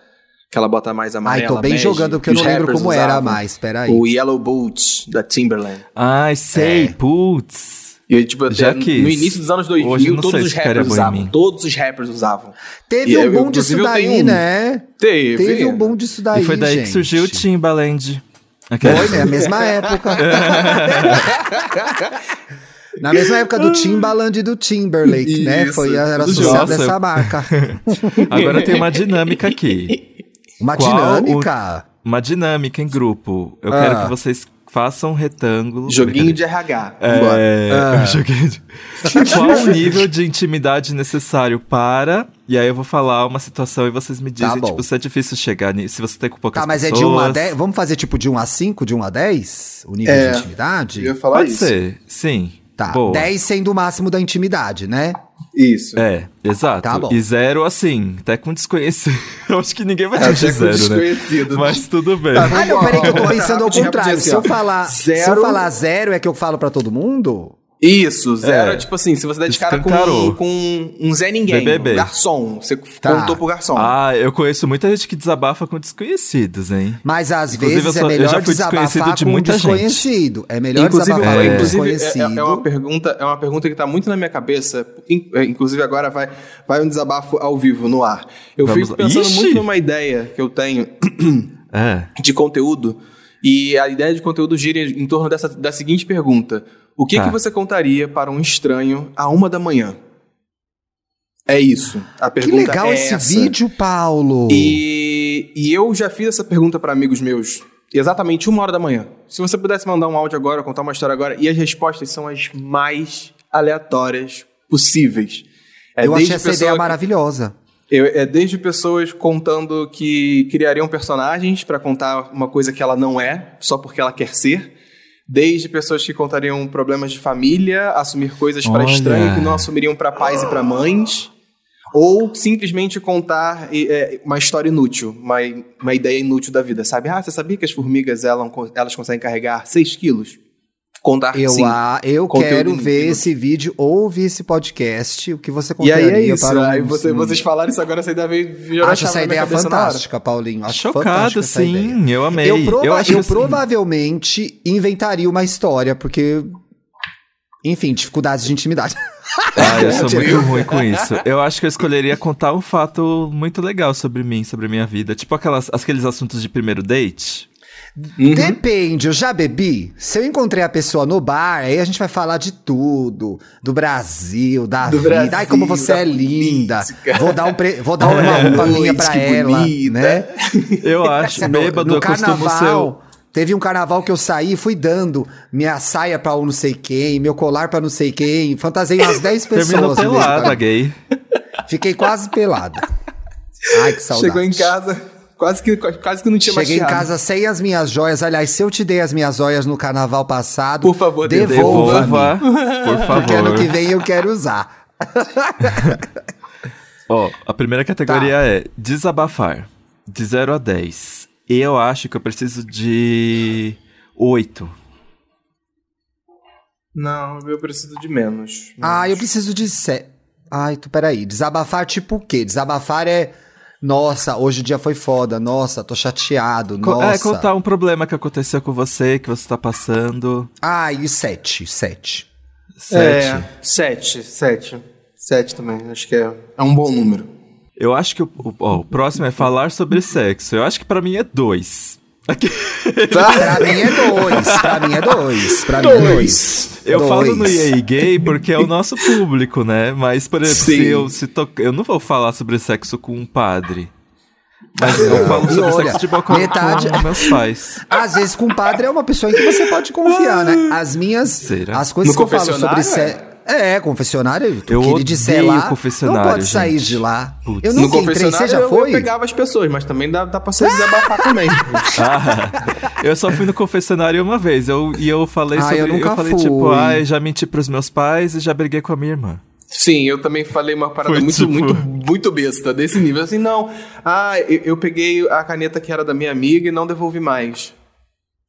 aquela bota mais Ai, amarela. tô bem bege, jogando porque que eu não lembro como era usavam. mais, peraí. O Yellow Boots, da Timberland. Ai, sei, É. putz. E, tipo, Já até quis. no início dos anos 2000, Hoje todos os ficaria rappers usavam. mim. Todos os rappers usavam. Teve E um boom disso daí, um. né? Teve. Teve um boom disso daí, e foi daí gente. que surgiu o Timbaland. Foi, né? A mesma época. Na mesma época do Timbaland e do Timberlake, né? Isso, Foi, era associado dessa marca. Agora tem uma dinâmica aqui. Uma Qual dinâmica. Uma dinâmica em grupo. Eu Ah. quero que vocês façam um retângulo. Joguinho de RH. É, Vambora. Ah. joguinho de... Qual o nível de intimidade necessário para... E aí eu vou falar uma situação e vocês me dizem, Tá tipo, se é difícil chegar nisso, se você tem com poucas Tá, mas é pessoas. de 1 a 10? Vamos fazer tipo de 1 a 5, de 1 a 10? O nível É. de intimidade? Eu ia falar Pode isso. ser, sim. Tá, Boa. 10 sendo o máximo da intimidade, né? Isso. É, exato. Tá bom. E zero, assim, até com desconhecido. Eu acho que ninguém vai É, te dizer zero, né? Mas tudo bem. Tá, Ah, não, peraí que eu tô pensando ao rapidinho, contrário. rapidinho, Se eu assim, falar, se eu Zero- falar zero, é que eu falo pra todo mundo? Isso, zero É. é tipo assim, se você der de cara com, com um Zé Ninguém, BBB. um garçom, você Tá. contou pro garçom. Ah, eu conheço muita gente que desabafa com desconhecidos, hein? Mas às Inclusive, vezes eu sou- é eu melhor já fui desconhecido desabafar de com muita gente. desconhecido. É melhor inclusive, desabafar é, com inclusive é- desconhecido. é, é uma pergunta, é uma pergunta que tá muito na minha cabeça. É, Inclusive agora vai, vai um desabafo ao vivo no ar. Eu Vamos fico pensando Ixi! muito numa ideia que eu tenho É. de conteúdo e a ideia de conteúdo gira em torno dessa, da seguinte pergunta: O que, Tá. que você contaria para um estranho a uma da manhã? É isso. A Que pergunta legal é esse essa. vídeo, Paulo. E, e eu já fiz essa pergunta para amigos meus exatamente uma hora da manhã. Se você pudesse mandar um áudio agora, contar uma história agora, e as respostas são as mais aleatórias possíveis. É eu achei essa ideia que- maravilhosa. eu- é desde pessoas contando que criariam personagens para contar uma coisa que ela não é, só porque ela quer ser. Desde pessoas que contariam problemas de família, assumir coisas para estranhos que não assumiriam para pais e para mães. Ou simplesmente contar é, uma história inútil, uma, uma ideia inútil da vida, sabe? Ah, você sabia que as formigas elas, elas conseguem carregar 6 quilos? Contar Eu, sim. ah, eu quero inútil. ver esse vídeo ou ouvir esse podcast. O que você E aí é isso. para um, Aí você- um- vocês falaram isso agora, essa ideia veio Acho essa ideia fantástica, Paulinho. Acho Chocado, sim. Eu amei. Eu, prova- acho eu assim- provavelmente inventaria uma história, porque. Enfim, dificuldades de intimidade. Ah, eu sou muito ruim com isso. Eu acho que eu escolheria contar um fato muito legal sobre mim, sobre a minha vida. Tipo aquelas, aqueles assuntos de primeiro date. Uhum. Depende, eu já bebi. Se eu encontrei a pessoa no bar, aí a gente vai falar de tudo. Do Brasil, da Do vida. Brasil, Ai, como você é linda. política. Vou dar, um pre- vou dar uma roupa minha pra que ela. bonita. Né? Eu acho, No- bêbado, no eu costumo ser. o- carnaval, teve um carnaval que eu saí e fui dando minha saia pra um não sei quem, meu colar pra não sei quem, fantasiei umas 10 pessoas. Terminou no pelada, gay. Fiquei quase pelada. Ai, que saudade. Chegou em casa, quase que, quase que não tinha Cheguei em mais casa sem as minhas joias. Aliás, se eu te dei as minhas joias no carnaval passado, Por favor, devolva. Devolva, por Porque ano que favor. vem eu quero usar. Ó, a primeira categoria Tá. é desabafar. De 0 a 10. Eu acho que eu preciso de 8. Não, eu preciso de menos. Ah, eu preciso de. Se... Ai, tu, peraí. Desabafar tipo o quê? Desabafar é. Nossa, hoje o dia foi foda. Nossa, tô chateado. Co- Nossa. É, contar um problema que aconteceu com você, que você tá passando. Ah, e sete. Sete. 7. É, sete, sete. Sete também, acho que é, é um bom número. Eu acho que o, o- ó, o próximo é falar sobre sexo. Eu acho que pra mim é 2. Pra mim é dois. Pra mim é dois. Pra mim é dois. Eu Dois. falo no EA Gay porque é o nosso público, né? Mas, por exemplo, Sim. se eu, se to... eu não vou falar sobre sexo com um padre. Mas eu falo sobre olha, sexo de boca metade- com meus pais. Às vezes com o padre é uma pessoa em que você pode confiar, né? As minhas. Será? As coisas No que eu falo sobre sexo. É, confessionário. Tu Eu que ele disser odeio lá, confessionário, não pode sair gente. de lá. Putz. Eu No nunca entrei, você confessionário já eu, foi? eu pegava as pessoas, mas também dá, dá pra você desabafar também. Ah, eu só fui no confessionário uma vez. Eu, e eu falei Ah, sobre. eu nunca falei, fui. tipo, ah, eu já menti pros meus pais e já briguei com a minha irmã. Sim, eu também falei uma parada Foi muito, tipo- muito, muito besta, desse nível. Assim, não, ah, eu, eu peguei a caneta que era da minha amiga e não devolvi mais.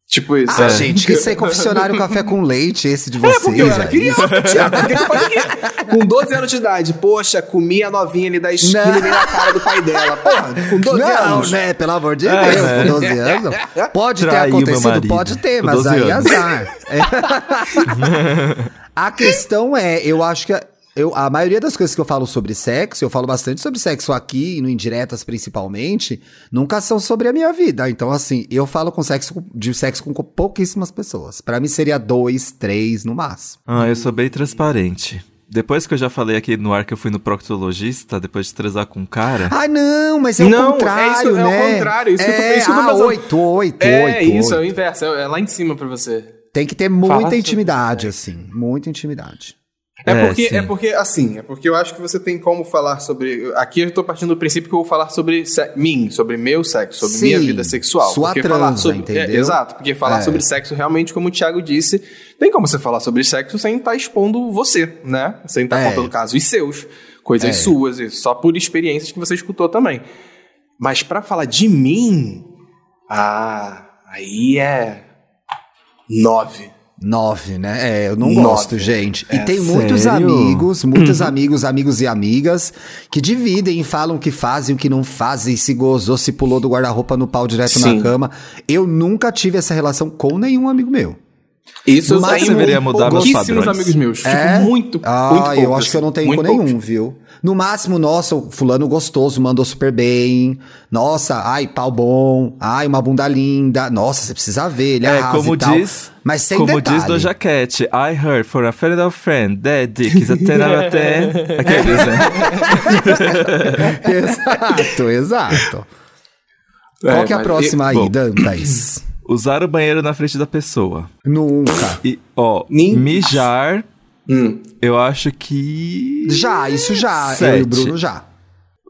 Tipo isso. Ah, é. gente, que isso aí, confessionário café com leite, esse de É, vocês. porque eu era aí. criança, Thiago. Com 12 anos de idade, poxa, comi a novinha ali da esquina Não. e dei na cara do pai dela. Porra, com 12 Não, anos. né? Pelo amor de É, Deus, né? com 12 anos. Pode ter Traiu meu acontecido, pode ter, mas 12 aí anos. azar. É. a questão é, eu acho que a- eu, a maioria das coisas que eu falo sobre sexo, eu falo bastante sobre sexo aqui, no Indiretas principalmente, nunca são sobre a minha vida. Então, assim, eu falo com sexo de sexo com pouquíssimas pessoas. Pra mim seria dois, três no máximo. Ah, eu sou bem transparente. Depois que eu já falei aqui no ar que eu fui no proctologista, depois de transar com um cara. Ah, não, mas é o Não, é contrário, isso, é o né? contrário, isso que eu tô- é, isso que eu tô ah, oito, oito, É, oito, isso, é o inverso, é é lá em cima pra você. Tem que ter Fala muita sobre intimidade, assim. Muita intimidade. É, É, porque, sim. é porque, assim, é porque eu acho que você tem como falar sobre. Aqui eu tô partindo do princípio que eu vou falar sobre se- mim, sobre meu sexo, sobre Sim, minha vida sexual. sua porque transa, falar sobre, entendeu? é, exato, porque falar É. sobre sexo realmente, como o Thiago disse, tem como você falar sobre sexo sem estar expondo você, né? Sem estar É. contando casos seus, coisas É. suas, e só por experiências que você escutou também. Mas pra falar de mim, ah, aí é nove. Nove, né? É, eu não Nove. gosto, gente. E É, tem muitos sério? amigos, muitos amigos, amigos e amigas que dividem e falam o que fazem, o que não fazem, se gozou, se pulou do guarda-roupa no pau direto Sim. na cama. Eu nunca tive essa relação com nenhum amigo meu. Isso eu Mas tenho deveria mudar meus padrões. amigos meus. Tipo, É? muito, Ah, muito eu poucos, acho que eu não tenho muito nenhum, poucos. viu? No máximo, nossa, o fulano gostoso mandou super bem. Nossa, ai, pau bom. Ai, uma bunda linda. Nossa, você precisa ver, ele É, arrasa como e tal. diz, Mas sem como detalhe. diz do Jaquete, I heard for a friend of friend that dick is a 10 out of 10. Aqueles, né? exato, exato. É, Qual que é a próxima aí, bom. Dantas? Usar o banheiro na frente da pessoa. Nunca. E, ó, Nem- mijar, Hum. eu acho que. Já, isso já. Eu e Sete. o Bruno já.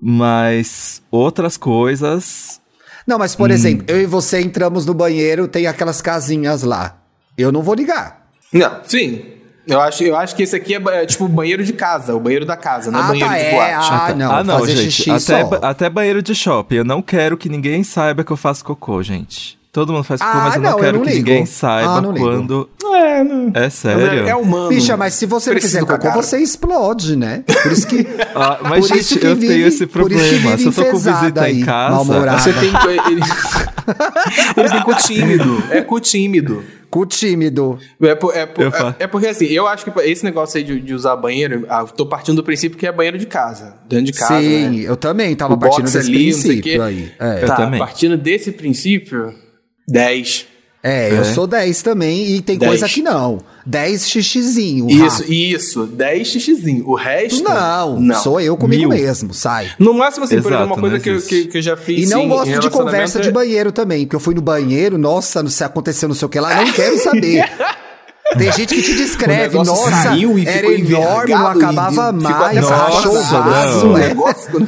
Mas outras coisas. Não, mas Hum. por exemplo, eu e você entramos no banheiro, tem aquelas casinhas lá. Eu não vou ligar. Não, sim. Eu acho, eu acho que esse aqui é, é tipo o banheiro de casa, o banheiro da casa, não Ah, banheiro tá, de é, boate. ah, não, ah, não, fazer gente. xixi Até, só. até banheiro de shopping. Eu não quero que ninguém saiba que eu faço cocô, gente. Todo mundo faz cocô, Ah, mas eu não, não eu quero não que ligo. ninguém saiba Ah, não ligo. quando. É, não. É sério? É, humano. Bicha, mas se você não Precisa fizer cocô, você explode, né? Por isso que. Ah, mas, por isso gente, que eu vive- tenho esse isso problema. Se eu tô com visita aí, em casa. Você tem. Ele, ele tem cu tímido. É cu tímido. Cu tímido. É, por- é, por- Eu é, é porque assim, eu acho que esse negócio aí de, de usar banheiro, ah, eu tô partindo do princípio que é banheiro de casa. Dentro de casa. Sim, né? eu também tava O partindo desse ali, não princípio aí. É. Eu tá, também. partindo desse princípio, 10. É, eu É. sou 10 também e tem Dez. coisa que não. 10 xixizinho. Isso, rápido. isso. 10 xixizinho. O resto. Não, não. sou eu comigo Mil. mesmo, sai. No máximo, assim, por Exato, exemplo, uma coisa não que, que, que eu já fiz. E não sim, em gosto de conversa de é- banheiro também, porque eu fui no banheiro, nossa, não sei aconteceu não sei o que lá, não quero saber. Tem gente que te descreve, O nossa, saiu e era ficou enorme, não acabava e mais, até rachou o vaso, não. o é. negócio.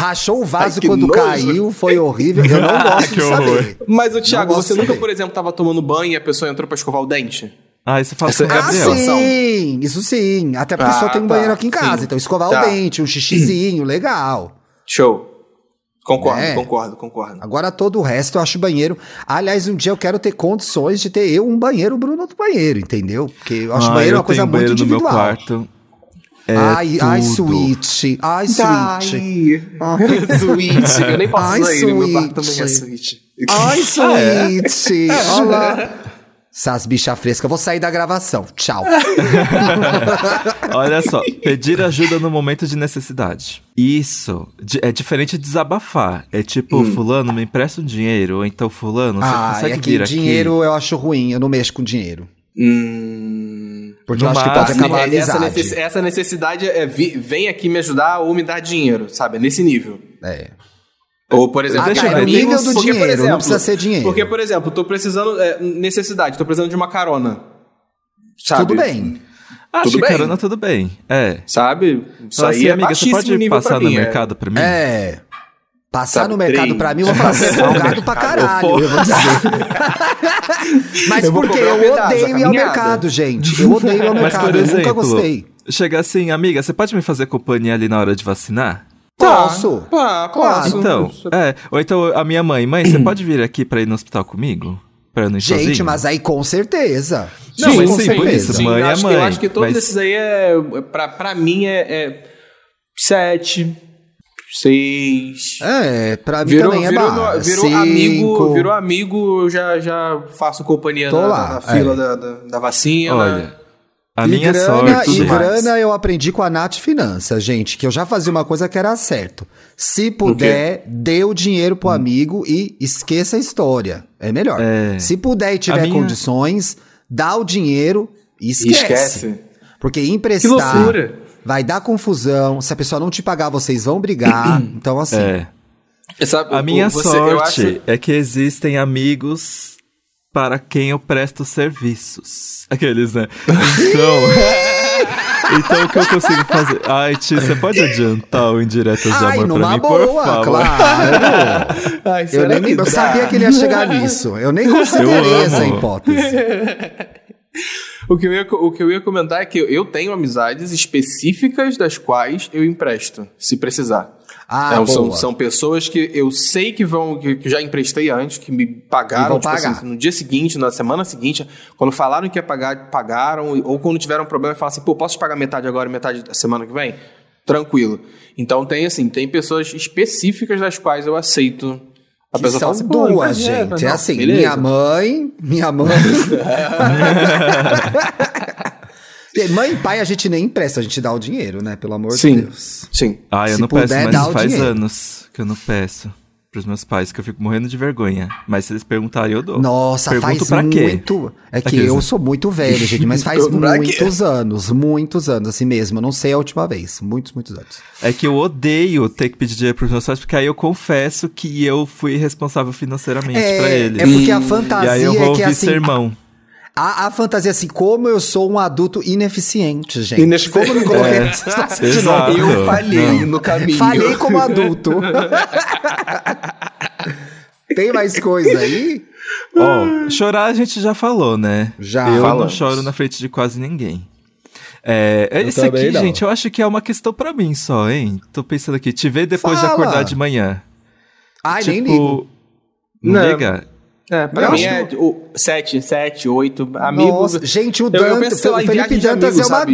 Rachou o vaso Ai, quando nojo. caiu, foi horrível. Eu não gosto Que de horror. saber. Mas, o Thiago, você nunca, por exemplo, tava tomando banho e a pessoa entrou pra escovar o dente? Ah, isso Essa com é Ah, Gabriel. situação. sim, isso sim. Até porque Ah, só tem um tá, banheiro aqui em casa, sim. então escovar Tá. o dente, um xixizinho, legal. Show. Concordo, É. concordo, concordo. Agora todo o resto eu acho banheiro. Aliás, um dia eu quero ter condições de ter eu um banheiro, o Bruno outro banheiro, entendeu? Porque eu acho Ah, banheiro eu uma coisa muito no meu individual. quarto. É ai, ai, tudo. sweet. Ai, sweet. Ai, sweet. Eu nem posso Ai, ele, meu quarto sweet. também é sweet. Ai, Ah, sweet. Olha lá. Essas bichas frescas. Eu vou sair da gravação. Tchau. Olha só, pedir ajuda no momento de necessidade. Isso é diferente de desabafar. É tipo, fulano, me empresta um dinheiro. Ou então, fulano, você ah, consegue é que vir dinheiro eu acho ruim. Eu não mexo com dinheiro. Hum... Porque No eu acho que pode acabar a É, essa, amizade. necess- essa necessidade é vi- vem aqui me ajudar ou me dar dinheiro, sabe? É nesse nível. É. Ou, por exemplo, Ah, é nível do porque, por dinheiro, não exemplo, precisa ser dinheiro. Porque, por exemplo, tô precisando. é, necessidade, tô precisando de uma carona. Sabe? Tudo bem. Acho Tudo que bem. carona tudo bem. É. Sabe? Isso Fala aí assim, é amiga, você pode passar no mim, é. mercado pra mim? É. Passar Sabe, no mercado três. pra mim, eu vou falar assim, salgado pra caralho, Eu vou dizer. Mas Eu porque eu odeio ir ao mercado, gente. Eu odeio ir ao Mas, mercado, por eu nunca exemplo, gostei. chega assim, amiga, você pode me fazer companhia ali na hora de vacinar? Posso. Tá, Claro. posso. Então, é. Ou então a minha mãe, mãe, você pode vir aqui pra ir no hospital comigo? Pra eu não ir Gente, sozinho? mas aí com certeza. Não, mas com sim, por isso, mãe eu é acho que- eu mãe, acho que todos mas- esses aí é. Pra, pra mim é. é sete. Seis. É, pra mim Virou, também é virou, barra. virou Cinco. amigo, virou amigo, eu já, já faço companhia na, lá, na fila é. da, da, da vacina. Olha, a e minha grana, sorte. E grana eu aprendi com a Nath Finanças, gente, que eu já fazia uma coisa que era certo. Se puder, dê o dinheiro pro amigo e esqueça a história. É melhor. É. Se puder e tiver minha- condições, dá o dinheiro e E esquece. esquece. Porque Que emprestar loucura. Vai dar confusão. Se a pessoa não te pagar, vocês vão brigar. então, assim. É. Sabe, A minha você- sorte acho- é que existem amigos para quem eu presto serviços. Aqueles, né? Então. então o que eu consigo fazer? Ai, Tia, você pode adiantar o indireto de Ai, amor pra numa mim, por boa, favor? claro. Ai, Eu, nem, que eu sabia que ele ia chegar nisso. Eu nem considerei Eu essa hipótese. O que, eu ia, o que eu ia comentar é que eu tenho amizades específicas das quais eu empresto, se precisar. Ah, É, são, são pessoas que eu sei que vão, que, que já emprestei antes, que me pagaram tipo pagar. assim, no dia seguinte, na semana seguinte, quando falaram que ia pagar, pagaram, ou quando tiveram um problema, falaram assim, pô, posso te pagar metade agora e metade da semana que vem? Tranquilo. Então tem assim, tem pessoas específicas das quais eu aceito. A Que pessoa são assim, duas, é, gente. É assim, beleza. minha mãe, minha mãe. mãe e pai a gente nem empresta, a gente dá o dinheiro, né? Pelo amor Sim. de Deus. Sim. Ah, eu Se não peço, mas faz dinheiro. anos que eu não peço pros meus pais, que eu fico morrendo de vergonha. Mas se eles perguntarem, eu dou. Nossa, Pergunto faz pra quê? muito. É que Aqueles, eu sou muito velho, gente, mas faz pra quê? muitos anos, muitos anos, assim mesmo. Eu não sei a última vez. Muitos, muitos anos. É que eu odeio ter que pedir dinheiro pros meus pais, porque aí eu confesso que eu fui responsável financeiramente É, pra eles. é porque a e fantasia aí eu vou é que ouvir assim. sermão. A, a fantasia, assim, como eu sou um adulto ineficiente, gente. Como eu me coloquei É, nessa situação de exato. Eu falhei Não. no caminho. Falei como adulto. Tem mais coisa aí? Ó, chorar a gente já falou, né? Já. Eu não Falamos. choro na frente de quase ninguém. É, Eu esse aqui, não. gente, eu acho que é uma questão pra mim só, hein? Tô pensando aqui, te ver depois Fala. de acordar de manhã. Ai, tipo, nem ligo. Não, Não. liga? É, pra Eu mim é o 7, 7, 8 amigos. Nossa, gente, o eu Dantas, penso, o Felipe Dantas é uma sabe?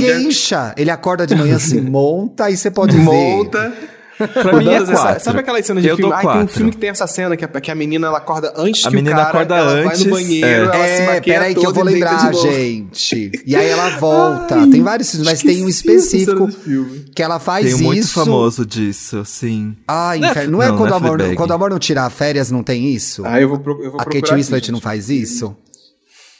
Ele acorda de manhã assim, monta, aí você pode ver. Monta. Pra mim é essa- quatro. Sabe aquelas cenas de Eu filme? dou Ai, tem um quatro. filme que tem essa cena que a, que a menina ela acorda antes A que menina o cara, acorda ela vai antes, no banheiro, é. ela se É, maquia peraí que eu vou lembrar, gente. E aí ela volta. Ai, tem vários filmes, mas tem um cena específico que ela faz Tem um isso. muito famoso disso, sim. Ai, Não é- inferno. Não é não, quando, não o é amor, quando o amor não tira férias, não tem isso? Ah, eu vou, pro- eu vou a procurar Kate Winslet não faz isso?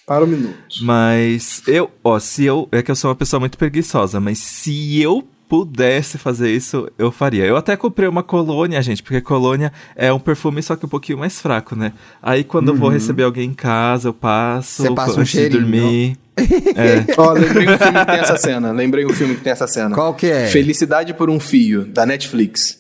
Para um minuto. Mas eu, ó, se eu. É que eu sou uma pessoa muito preguiçosa, mas se eu pudesse fazer isso, eu faria. Eu até comprei uma colônia, gente, porque colônia é um perfume só que um pouquinho mais fraco, né? Aí quando eu vou receber alguém em casa, eu passo, Você passa um antes de cheirinho. dormir. É. Ó, lembrei um filme que tem essa cena. Lembrei um filme que tem essa cena. Qual que é? Felicidade por um Fio, da Netflix.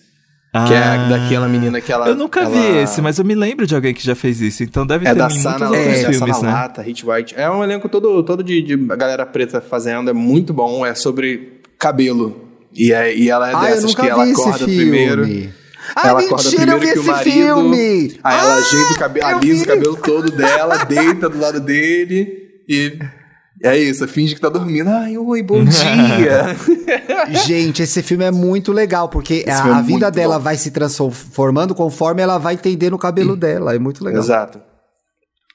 Que é Ah. daquela menina que ela. Eu nunca ela- vi esse, mas eu me lembro de alguém que já fez isso, então deve É ter da em muitos Sana, outros é, da filmes, Sana né? Lata, Hit White. É um elenco todo, todo de, de galera preta fazendo, é muito bom. É sobre cabelo. E, é, e ela é eu dessas que ela acorda primeiro. Ai, ela acorda mentira, eu primeiro vi que o esse marido. filme. Aí ela Ah, ajeita o cabelo, eu alisa vi. o cabelo todo dela, deita do lado dele e. É isso, finge que tá dormindo. Ai, oi, bom dia. Gente, esse filme é muito legal, porque Esse a, é a vida dela bom. vai se transformando conforme ela vai entendendo o cabelo dela. É muito legal. Exato.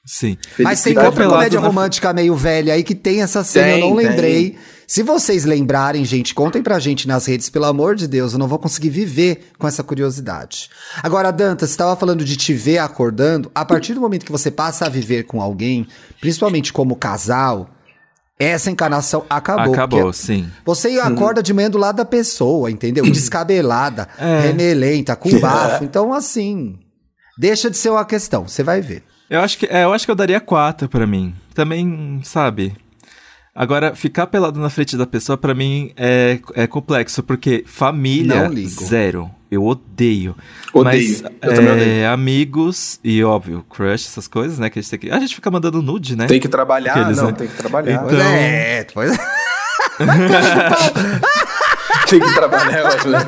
Sim. Mas tem outra comédia romântica meio velha aí que tem essa cena, Tem, eu não tem. Se vocês lembrarem, gente, contem pra gente nas redes, pelo amor de Deus, eu não vou conseguir viver com essa curiosidade. Agora, Dantas, você estava falando de te ver acordando. A partir do momento que você passa a viver com alguém, principalmente como casal, essa encarnação acabou. Acabou, sim. Você acorda de manhã do lado da pessoa, entendeu? Descabelada, É. remelenta, com bafo. Então, assim, deixa de ser uma questão, você vai ver. Eu acho que, é, eu acho que eu daria quatro pra mim. Também, sabe? Agora, ficar pelado na frente da pessoa, pra mim, é, é complexo, porque família, zero. Eu odeio. Odeio. Mas, Eu é, odeio. amigos e, óbvio, crush, essas coisas, né? Que a gente tem que... A gente fica mandando nude, né? Tem que trabalhar, Aqueles, não, né? tem que trabalhar. Então- É, pois Tem que trabalhar, né?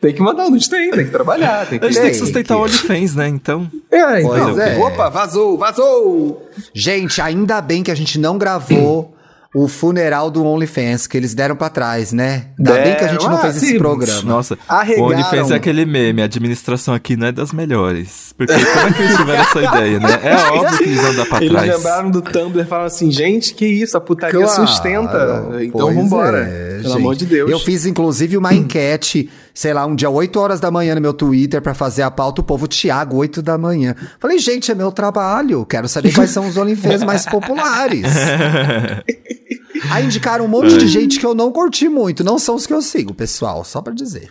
Tem que mandar onde tem, tem que trabalhar. Tem que... A gente tem que sustentar o OnlyFans, né? Então... É, Pois então. é. Opa, vazou, vazou! Gente, ainda bem que a gente não gravou o funeral do OnlyFans que eles deram pra trás, né? Ainda bem que a gente não Deram, fez ah, esse sim. programa. Nossa, Arregaram. o OnlyFans é aquele meme, a administração aqui não é das melhores. Porque como é que eles tiveram essa ideia, né? É óbvio que eles vão dar pra Eles trás. lembraram do Tumblr e falaram assim, gente, que isso, a putaria Claro, sustenta. Então vambora. é, Pelo gente. amor de Deus. Eu fiz, inclusive, uma enquete, sei lá, um dia 8 horas da manhã no meu Twitter pra fazer a pauta. O povo, Thiago, 8 da manhã. Falei, gente, é meu trabalho. Quero saber quais são os OnlyFans mais populares. Aí indicaram um monte de gente que eu não curti muito. Não são os que eu sigo, pessoal, só pra dizer.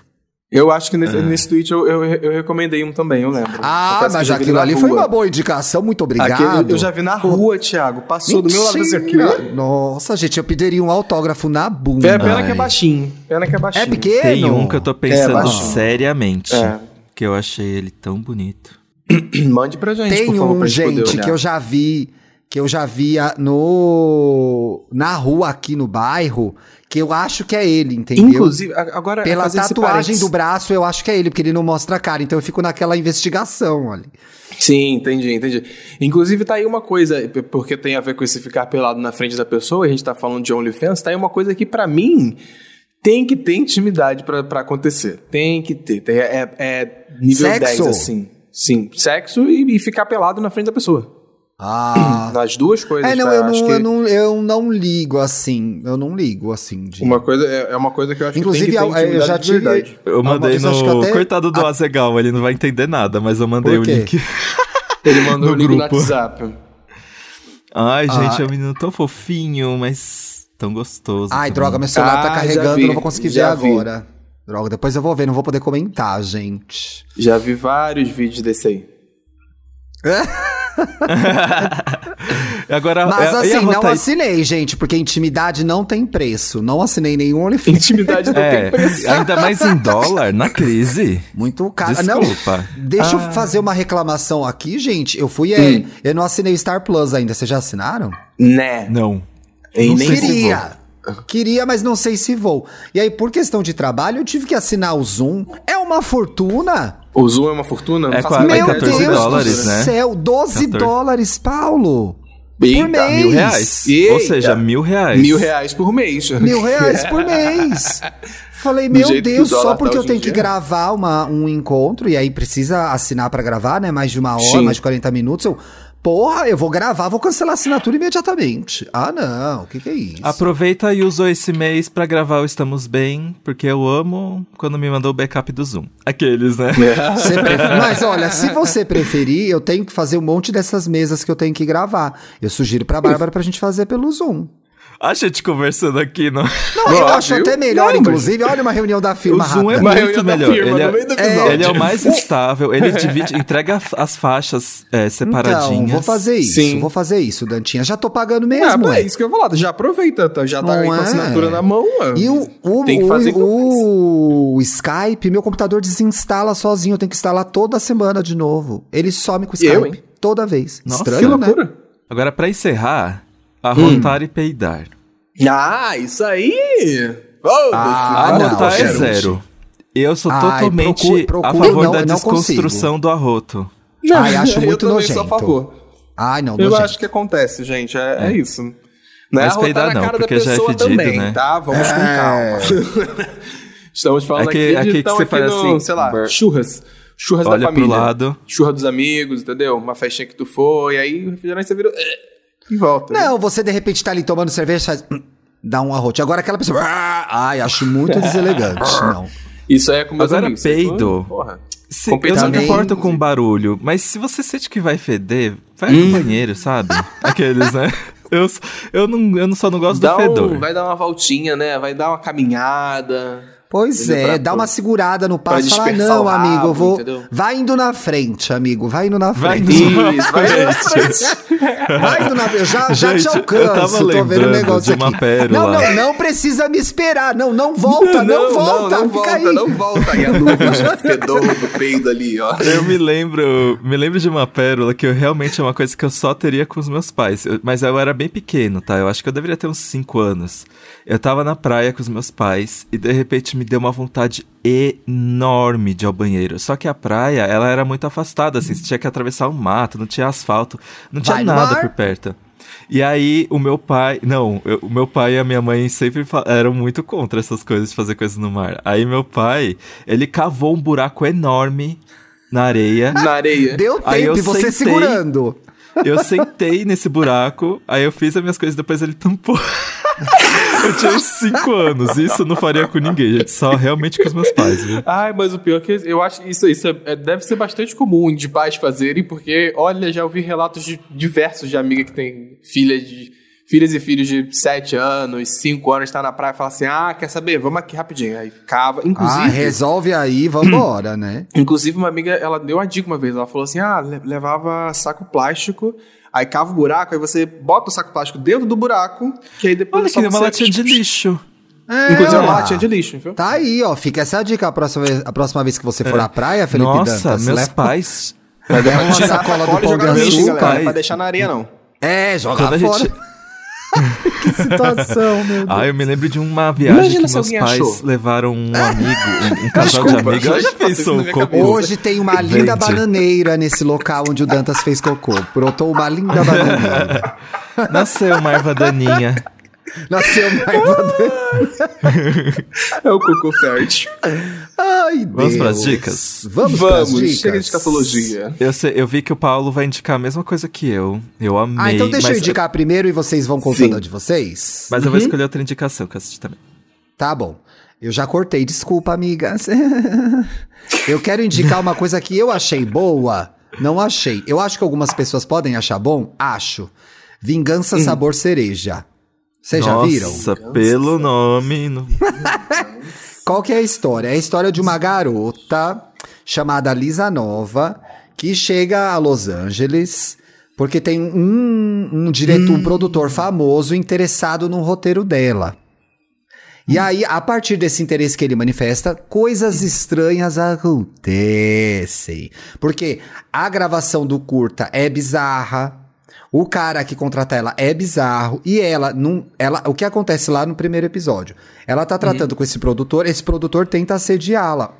Eu acho que nesse, nesse tweet eu, eu, eu recomendei um também, eu lembro. Ah, Confesso mas já aquilo ali foi uma boa indicação. Muito obrigado. Aquele eu já vi na rua, Thiago. Passou do meu lado desse aqui. Mentira. Nossa, gente, eu pediria um autógrafo na bunda. É, pena que é Ai. baixinho. Pena que é baixinho. É pequeno? Tem um que eu tô pensando baixinho. seriamente. É. Que eu achei ele tão bonito. Mande pra gente, Tem por favor, um, pra gente poder gente, olhar. que eu já vi que eu já via no na rua aqui no bairro, que eu acho que é ele, entendeu? Inclusive, agora Pela fazer esse tatuagem do braço, eu acho que é ele, porque ele não mostra a cara. Então eu fico naquela investigação ali. Sim, entendi, entendi. Inclusive, tá aí uma coisa, porque tem a ver com esse ficar pelado na frente da pessoa, e a gente tá falando de OnlyFans, tá aí uma coisa que, pra mim, tem que ter intimidade pra, pra acontecer. Tem que ter. Tem- é, é nível Sexo? 10, assim. Sim, sexo e, e ficar pelado na frente da pessoa. Ah. Nas duas coisas. É, não, tá? eu Acho não, que eu não, eu não ligo assim. Eu não ligo assim. De... Uma coisa, é, é uma coisa que eu acho Inclusive, que tem que ter eu- eu já tive- verdade. Eu mandei que no. até- Coitado do Azegal, ele não vai entender nada, mas eu mandei o link. Ele mandou No o link no grupo. WhatsApp. Ai, gente, Ah. é um menino tão fofinho, mas tão gostoso. Ai, também. droga, meu celular Ah, tá carregando, vi, eu não vou conseguir ver vi. agora. Droga, depois eu vou ver, não vou poder comentar, gente. Já vi vários vídeos desse aí. Agora, Mas é- assim, não assinei, gente, porque intimidade não tem preço. Não assinei nenhum OnlyFans. Intimidade não É, tem preço. ainda mais em dólar, na crise. Muito caro. Não, Desculpa. deixa eu Ah. fazer uma reclamação aqui, gente. Eu fui, é, Hum. eu não assinei o Star Plus ainda. Vocês já assinaram? Né. Não. E Não nem sei se Queria. Queria, mas não sei se vou. E aí, por questão de trabalho, eu tive que assinar o Zoom. É uma fortuna. O Zoom é uma fortuna? É faço qua- a é Meu menor Deus ideia. 14 dólares, do né? céu, 12 14. dólares, Paulo. Eita, por mês. Mil reais. Eita. Ou seja, mil reais. Mil reais por mês. Mil reais por mês. Falei, meu Deus, só tá porque eu hoje em tenho que dia. gravar uma, um encontro, e aí precisa assinar pra gravar, né? Mais de uma hora, Sim. mais de 40 minutos. Eu, porra, eu vou gravar, vou cancelar a assinatura imediatamente. Ah, não, o que, que é isso? Aproveita e usou esse mês pra gravar o Estamos Bem, porque eu amo quando me mandou o backup do Zoom. Aqueles, né? Pre- Mas olha, se você preferir, eu tenho que fazer um monte dessas mesas que eu tenho que gravar. Eu sugiro pra Bárbara pra gente fazer pelo Zoom. A gente conversando aqui, não. Não, eu Ah, acho viu? até melhor, Não, mas- inclusive. Olha uma reunião da firma O Zoom é. Uma muito melhor. firma ele, é, episódio. ele é o mais estável, ele divide, entrega as faixas é, separadinhas. Então, vou fazer isso, Sim. vou fazer isso, Dantinha. Já tô pagando Ah, mesmo, ué. é isso que eu ia falar. Já aproveita, tá? já tá aí com a é? assinatura na mão. ué. E o, o, Tem que fazer o, o Skype, meu computador desinstala sozinho. Eu tenho que instalar toda semana de novo. Ele some com o Skype. Eu, hein? Toda vez. Nossa, Que Estranho, né? loucura. Agora, pra encerrar, Hum. arrotar e peidar. Ah, isso aí! Foda-se. Ah, Nossa, não, Arrotar é zero. Eu sou Ai, totalmente procure- procure, a favor não, da eu desconstrução do arroto. Não, Ai, acho eu muito também nojento. sou a favor. Ai, não, Eu nojento. acho que acontece, gente. É, é isso. Não é Mas arrotar peidar na não, cara da porque já é pessoa fedido, também, né? tá? Vamos com É. calma. Estamos falando É que- aqui é de que tão você aqui faz no, assim, sei lá, churras. Churras da Olha pro família. lado. Churra dos amigos, entendeu? Uma festinha que tu foi, aí o refrigerante você vira... E volta. Não, você de repente tá ali tomando cerveja, faz. hum, Dá um arrote. Agora aquela pessoa. "Ah", Ai, acho muito deselegante. Não. Isso aí é com meus Agora, amigos. peido. Porra. Se, eu não me importo com barulho, mas se você sente que vai feder, vai Hum. no banheiro, sabe? Aqueles, né? Eu, eu, não, eu não- só não gosto Dá do fedor. um, vai dar uma voltinha, né? Vai dar uma caminhada. Pois Entendeu? é, Pra- dá uma segurada no passo e fala, dispersar não, rabo, amigo, eu vou. entendeu? Vai indo na frente, amigo. Vai indo na Vai frente. indo- Isso, vai na frente. Vai indo na frente. Já, já Gente, te eu alcanço. tava tô vendo o lembrando negócio de uma aqui. pérola. Não, não, não precisa me esperar. Não, não volta, não, volta. Não, fica volta, aí. não volta. Aí a nuvem de fedor do peido ali, ó. Eu me lembro, me lembro de uma pérola que eu realmente é uma coisa que eu só teria com os meus pais. Eu- mas eu era bem pequeno, tá? Eu acho que eu deveria ter uns 5 anos. Eu tava na praia com os meus pais e de repente me deu uma vontade enorme de ir ao banheiro. Só que a praia, ela era muito afastada, assim, você tinha que atravessar um mato, não tinha asfalto, não tinha Vai no nada por perto. E aí, o meu pai. Não, eu- o meu pai e a minha mãe sempre eram muito contra essas coisas de fazer coisas no mar. Aí, meu pai, ele cavou um buraco enorme na areia. Na areia. Deu Aí tempo eu e você sentei. segurando. Eu sentei nesse buraco, aí eu fiz as minhas coisas, depois ele tampou. eu tinha uns 5 anos, isso eu não faria com ninguém, gente, só realmente com os meus pais, viu? Ai, mas o pior é que eu acho que isso, isso é- deve ser bastante comum de pais fazerem, porque, olha, já ouvi relatos de diversos de amiga que tem filha de. Filhas e filhos de 7 anos, 5 anos, tá na praia e fala assim: ah, quer saber? Vamos aqui rapidinho. Aí cava. Inclusive, Ah, resolve aí, vambora, né? Inclusive, uma amiga, ela deu uma dica uma vez. Ela falou assim: ah, le- levava saco plástico, aí cava o buraco, aí você bota o saco plástico dentro do buraco, que aí depois Olha é que uma latinha de lixo. É, Inclusive, é uma latinha de lixo, viu? Tá aí, ó. Fica essa dica a próxima vez, a próxima vez que você for à praia, Felipe Nossa, Dantas. meus leva- pais. Mas é uma sacola do Pão de lixo, Açúcar. Não é pra deixar na areia, não. É, joga Quando a fora. gente- que situação, meu Deus. Ah, eu me lembro de uma viagem Imagina que meus pais achou. levaram um amigo, um, um casal Desculpa, de amigos. Eu já um minha cocô. Hoje tem uma linda bananeira nesse local onde o Dantas fez cocô. Brotou uma linda bananeira. Nasceu uma erva daninha. Nasceu daninha. É o cocô fértil. Ai, Deus. Vamos pras dicas? Vamos, pras Vamos, dicas. chega de escatologia. Eu, sei- eu vi que o Paulo vai indicar a mesma coisa que eu. Eu amei. Ah, então deixa mas, eu indicar primeiro e vocês vão contando Sim. a de vocês? Mas eu vou escolher outra indicação que eu assisti também. Tá bom. Eu já cortei, desculpa, amigas. eu quero indicar uma coisa que eu achei boa. Não achei. Eu acho que algumas pessoas podem achar bom. Acho. Vingança sabor cereja. Vocês já viram? Nossa, pelo nome. não- Qual que é a história? É a história de uma garota chamada Lisa Nova que chega a Los Angeles porque tem um, um diretor, um produtor famoso interessado no roteiro dela. E aí, a partir desse interesse que ele manifesta, coisas estranhas acontecem. Porque a gravação do curta é bizarra. O cara que contrata ela é bizarro. E ela, não, ela. O que acontece lá no primeiro episódio? Ela tá tratando com esse produtor, esse produtor tenta assediá-la.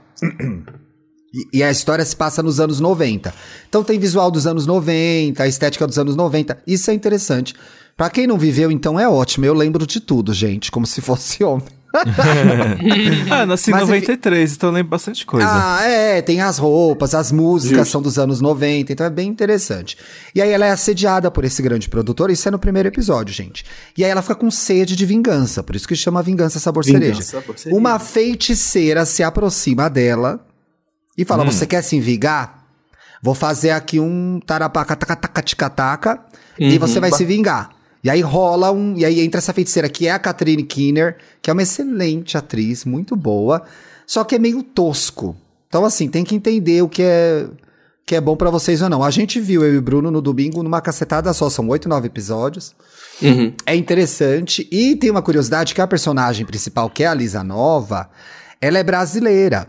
E, a história se passa nos anos 90. Então tem visual dos anos 90, a estética dos anos 90. Isso é interessante. Pra quem não viveu, então é ótimo. Eu lembro de tudo, gente, como se fosse ontem. ah, nasci em Mas, enfim- 93, então eu lembro bastante coisa. Ah, é, tem as roupas, as músicas Justo. são dos anos 90, então é bem interessante. E aí ela é assediada por esse grande produtor, isso é no primeiro episódio, gente. E aí ela fica com sede de vingança, por isso que chama Vingança Sabor Vingança Cereja. Sabor Cereja. Uma feiticeira se aproxima dela e fala: Hum. Você quer se vingar? Vou fazer aqui um tarapaca taca taca tica taca e Uhum. você vai se vingar. E aí rola um. E aí entra essa feiticeira que é a Catherine Keener, que é uma excelente atriz, muito boa, só que é meio tosco. Então, assim, tem que entender o que é. Que é bom pra vocês ou não. A gente viu eu e o Bruno no domingo numa cacetada só, são oito, nove episódios. Uhum. É interessante. E tem uma curiosidade que a personagem principal, que é a Lisa Nova, ela é brasileira.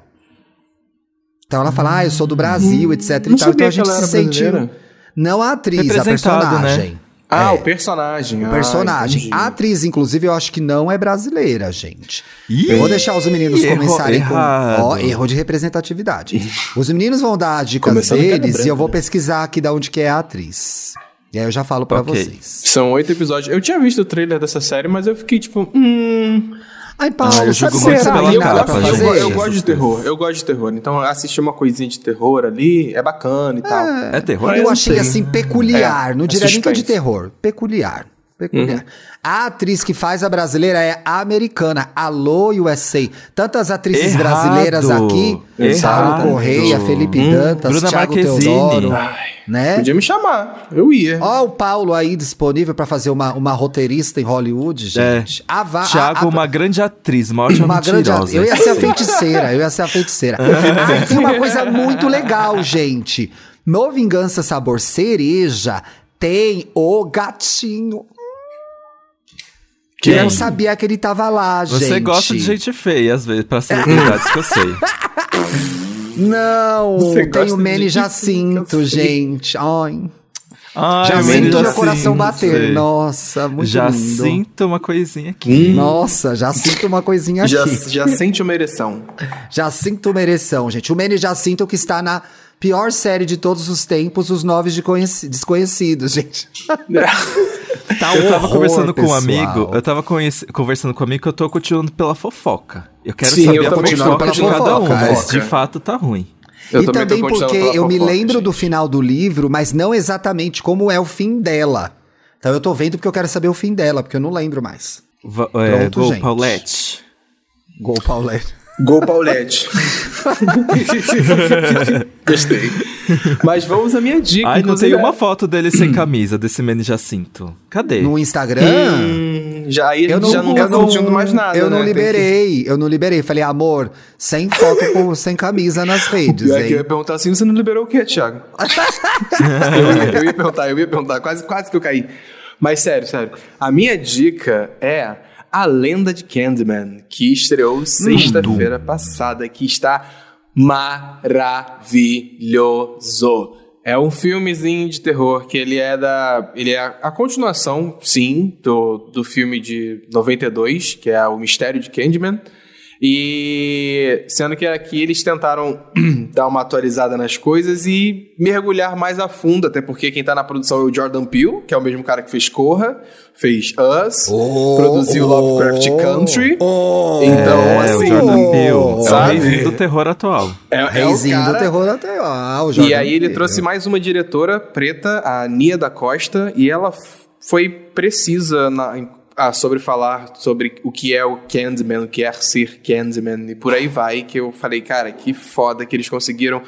Então ela fala, ah, eu sou do Brasil, etc. Não e tal. Então a gente se sentiu. brasileira. Não a atriz, a Representado, personagem. né? Ah, É. o personagem. O Ah, personagem. entendi. a atriz, inclusive, eu acho que não é brasileira, gente. Ih, Eu vou deixar os meninos errou- começarem com. errado. Ó, erro de representatividade. os meninos vão dar Começando queda deles e eu vou né? pesquisar aqui de onde que é a atriz. E aí eu já falo pra Ok. vocês. São oito episódios. Eu tinha visto o trailer dessa série, mas eu fiquei tipo, hum. Ai, Paulo, Ah, eu sabe muito será pela eu, capa, gosto, eu, fazer? eu gosto de terror, eu gosto de terror. Então assistir uma coisinha de terror ali é bacana e tal. É terror? Eu não achei sei. assim peculiar, É, não é diria nem que é de terror, peculiar. Peculiar. A atriz que faz a brasileira é a americana, Alô USA. Tantas atrizes Errado. brasileiras aqui, Errado. Saulo Correia, Felipe Hum, Dantas, Bruna Thiago Marquezine. Teodoro, Ai, né? Podia me chamar, eu ia. Ó o Paulo aí disponível pra fazer uma, uma roteirista em Hollywood, gente. A va- a- Thiago, a- uma grande atriz, uma ótima uma grande mentirosa. Eu ia ser a feiticeira, eu ia ser a feiticeira. ah, tem uma coisa muito legal, gente. No Vingança Sabor Cereja tem o gatinho. Que Quem? eu não sabia que ele tava lá, gente. Você gosta de gente feia, às vezes, pra celebridades que eu sei. Não, Você tem o Manny Jacinto, gente. Ai, Ai, já sinto meu coração bater. sei. Nossa, muito Já lindo. sinto uma coisinha aqui. Nossa, já sinto uma coisinha aqui. Já, já sente uma ereção. Jacinto Mereção, gente. O Manny Jacinto que está na pior série de todos os tempos, Os Nove de Conheci- Desconhecidos, gente. Tá Eu tava horror, conversando com um pessoal. amigo, eu tava conhece- conversando com um amigo que eu tô continuando pela fofoca. Eu quero Sim, saber eu a fofoca de cada um, mas é. de fato tá ruim. Eu e também porque eu me fofoca, lembro do gente. final do livro, mas não exatamente como é o fim dela. Então eu tô vendo porque eu quero saber o fim dela, porque eu não lembro mais. Va é, Pronto, Gol gente. Paulette. Gol Paulette. Gol Paulette. Gostei. Mas vamos à minha dica. Ai, não tem uma é- foto dele sem camisa, desse Manny Jacinto. Cadê? No Instagram. Hum, já aí a gente já não tá curtindo mais nada. Eu não né? Liberei, eu não liberei. Falei, amor, sem foto com, sem camisa nas redes, é que eu ia perguntar assim, você não liberou o quê, Thiago? eu, ia, eu ia perguntar, eu ia perguntar, quase, quase que eu caí. Mas sério, sério. A minha dica é A Lenda de Candyman, que estreou sexta-feira passada, que está maravilhoso. É um filmezinho de terror que ele é da. Ele é a continuação, sim, do, do filme de 92, que é O Mistério de Candyman. E sendo que aqui eles tentaram dar uma atualizada nas coisas e mergulhar mais a fundo, até porque quem tá na produção é o Jordan Peele, que é o mesmo cara que fez Corra, fez Us, Oh, produziu oh, Lovecraft Country. oh. Então, é, assim, o Jordan Peele. É o sabe? reizinho do terror atual. É, é o cara... do terror até o E aí ele Peele. trouxe mais uma diretora preta, a Nia da Costa, e ela foi precisa na- ah, sobre falar sobre o que é o Candyman, o que é ser Candyman, e por aí vai, que eu falei, cara, que foda que eles conseguiram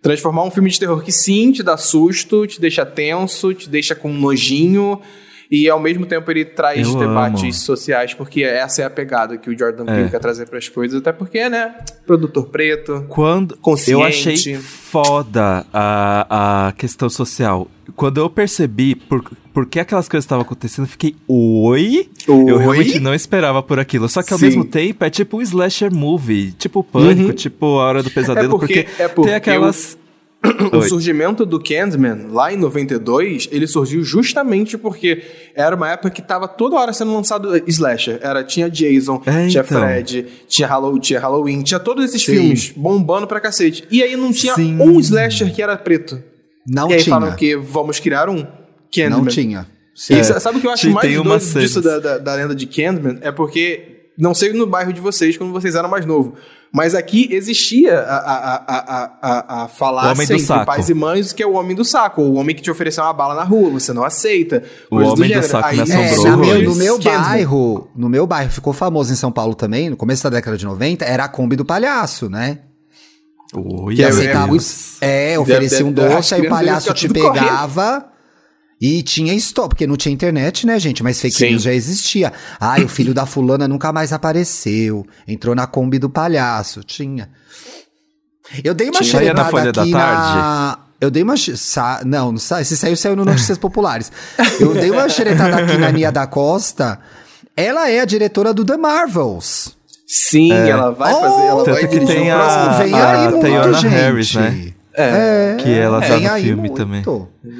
transformar um filme de terror que sim, te dá susto, te deixa tenso, te deixa com nojinho, e ao mesmo tempo ele traz Eu debates amo. sociais, porque essa é a pegada que o Jordan Peele É. quer trazer para as coisas, até porque, né, produtor preto, Quando Consciente. eu achei foda a, a questão social. Quando eu percebi por, por que aquelas coisas estavam acontecendo, eu fiquei, oi? Eu Oi? realmente não esperava por aquilo. Só que ao Sim. mesmo tempo é tipo um slasher movie, tipo Pânico, Uhum. tipo A Hora do Pesadelo, É porque- porque, é porque tem aquelas. O Oi. surgimento do Candyman, lá em 92, ele surgiu justamente porque era uma época que tava toda hora sendo lançado slasher. Era, tinha Jason, É, tinha então. Fred, tinha Halloween, tinha Halloween, tinha todos esses Sim. filmes bombando pra cacete. E aí não tinha Sim. um slasher que era preto. Não e aí tinha. falam que vamos criar um Candyman. Não tinha. E É. sa- sabe o que eu acho Tinha- mais doido disso da, da, da lenda de Candyman? É porque, não sei no bairro de vocês, quando vocês eram mais novos, mas aqui existia a, a, a, a, a, falácia do entre saco. pais e mães que é o homem do saco, o homem que te ofereceu uma bala na rua, você não aceita. O homem do gênero. saco Aí, me É, na meu- no meu bairro, no meu bairro ficou famoso em São Paulo também, no começo da década de 90, era a Kombi do palhaço, né? Oi, Que é- aceitava, é, oferecia um doce, aí o palhaço te pegava e tinha stop, porque não tinha internet, né, gente? Mas fake Sim. news já existia. Ai, o filho da fulana nunca mais apareceu, entrou na Kombi do palhaço, tinha. Eu dei uma Tinha. Saía na xeretada Folha da aqui na... Eu dei uma... Sa... Não, não sa... esse saiu, saiu no Notícias Populares. Eu dei uma xeretada aqui na Nia da Costa. Ela é a diretora do The Marvels. Sim, ela vai Oh, fazer. Ela tanto vai que dirigir tem o a- próximo Vem a aí muito, Taylor gente. Harris, né? É. Que ela tá no filme muito. também.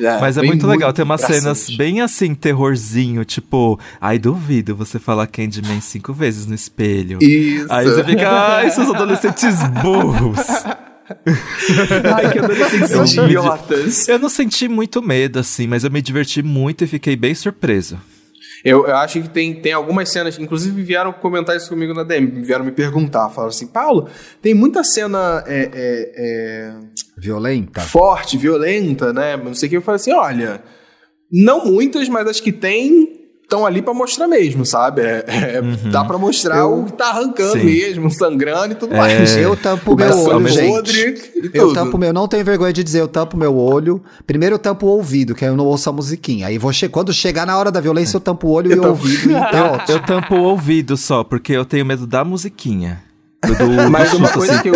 É, Mas é muito legal, tem umas cenas cima. bem assim, terrorzinho, tipo, ai, duvido você falar Candyman cinco vezes no espelho. Isso. Aí você fica, ai, seus adolescentes burros. Ai, que adolescentes idiotas. Eu não senti muito medo, assim, mas eu me diverti muito e fiquei bem surpreso. Eu, eu acho que tem, tem algumas cenas, inclusive vieram comentar isso comigo na DM, vieram me perguntar, falaram assim, Paulo, tem muita cena é, é, é, Violenta. forte, violenta, né? Não sei o que. Eu falei assim, olha, não muitas, mas as que tem estão ali pra mostrar mesmo, sabe? É, é, Dá pra mostrar Eu- o que tá arrancando Sim. mesmo, sangrando e tudo É. mais. Eu tampo O meu olho, gente. podre e Eu tudo. tampo meu, não tenho vergonha de dizer, eu tampo meu olho. Primeiro eu tampo o ouvido, que aí eu não ouço a musiquinha. Aí vou che quando chegar na hora da violência, eu tampo o olho e Eu o tampo. ouvido. E tá Eu, ótimo. eu tampo o ouvido só, porque eu tenho medo da musiquinha. Do, do Mas uma susto, coisa assim. que eu.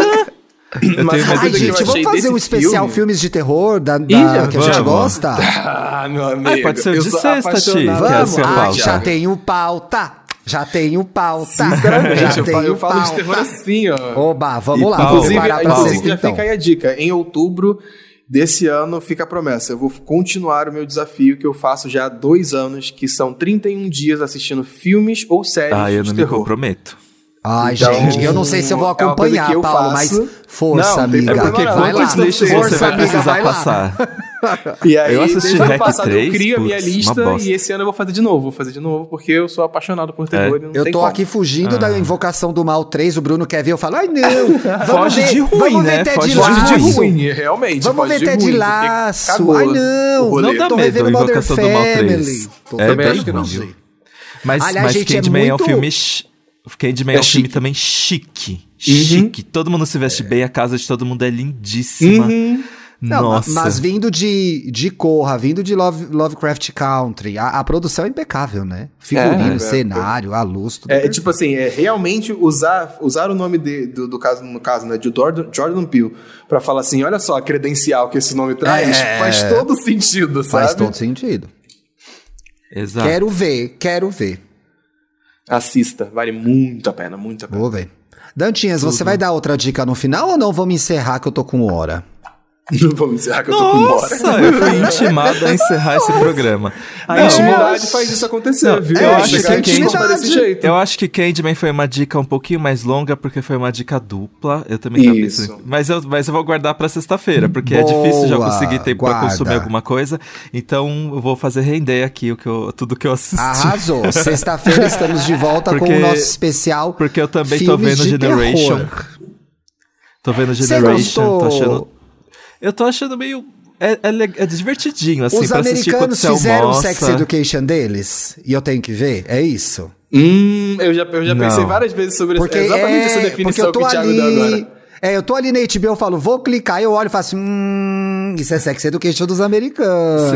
Tenho Mas Ai, eu gente, vamos fazer um especial filme- filmes de terror da, da- que a gente vamos. gosta? Ah, meu amigo. Ai, pode ser eu de sexta, Ti, é Vamos! sua Ai, pauta. já tenho pauta! Já tenho pauta! Sinceramente, já eu, falo, eu tenho falo de pauta. terror assim, ó. Oba, vamos E lá, Inclusive, pra inclusive sexta já então. fica aí a dica. Em outubro desse ano, fica a promessa. Eu vou continuar o meu desafio que eu faço já há dois anos, que são 31 dias assistindo filmes ou séries Ah, eu de não me terror. comprometo. Ai, Então, gente, eu não sei se eu vou é acompanhar, que eu Paulo, faço. mas força, Não, tem amiga. É porque vai lá. quantos lixos Força, você vai amiga, precisar vai passar? E aí, Eu assisti Hack passado, 3, eu crio a minha putz, lista e esse ano eu vou fazer de novo. Vou fazer de novo, porque eu sou apaixonado por terror. não Eu tem tô como. aqui fugindo Ah. da invocação do mal 3, o Bruno quer ver, eu falo, ai não, vamos Foge ver, de ruim, vamos né? ver Ted Foge de Foge de ruim, realmente. Vamos foge ver de Ted ruim, porque Laço. Ai não. Não dá tô medo, Invocação do Mal Family. 3. Tô É também bem acho que não ruim. sei. Mas, Aliás, mas gente, é Candyman é, um muito- filme. Chi- Candyman é, É um filme chique. também chique. Uhum. Chique. Todo mundo se veste bem, a casa de todo mundo é lindíssima. Uhum. Não, Nossa. mas vindo de, de Corra, vindo de Love, Lovecraft Country, a, a produção é impecável, né? Figurino, É, é, cenário, a luz, tudo. É, perfeito. tipo assim, é realmente usar, usar o nome de- do, do caso, no caso, né, de Jordan, Jordan Peele, pra falar assim, olha só a credencial que esse nome traz, É. faz todo sentido, sabe? Faz todo sentido. Exato. Quero ver, quero ver. Assista, vale muito a pena, muito a pena. Vou ver. Dantinhas, você vai dar outra dica no final ou não? Vamos encerrar que eu tô com hora. Vamos encerrar que eu tô com Nossa, embora. eu fui intimado a encerrar esse programa. A Aí, intimidade faz isso acontecer, Não, viu? eu Tem acho que que intimado desse jeito. Eu acho que Candyman foi uma dica um pouquinho mais longa, porque foi uma dica dupla. Eu também tava pensando. Mas eu, mas eu vou guardar pra sexta-feira, porque é Boa, difícil já conseguir tempo pra guarda. consumir alguma coisa. Então eu vou fazer render aqui o que eu, tudo que eu assisti. Arrasou. Sexta-feira estamos de volta com Porque- o nosso especial. Porque eu também tô vendo Generation. terror. Tô vendo Generation, tô achando. Eu tô achando meio. É, é, é divertidinho, assim, Os pra americanos fizeram o. Sex Education deles? E eu tenho que ver? É isso? Hum, eu já, eu já pensei várias vezes sobre Porque exatamente é, essa porque definição eu tô que o Thiago deu ali. agora. É, eu tô ali na HBO, eu falo, vou clicar, eu olho e faço assim, hum, isso é Sex Education dos americanos.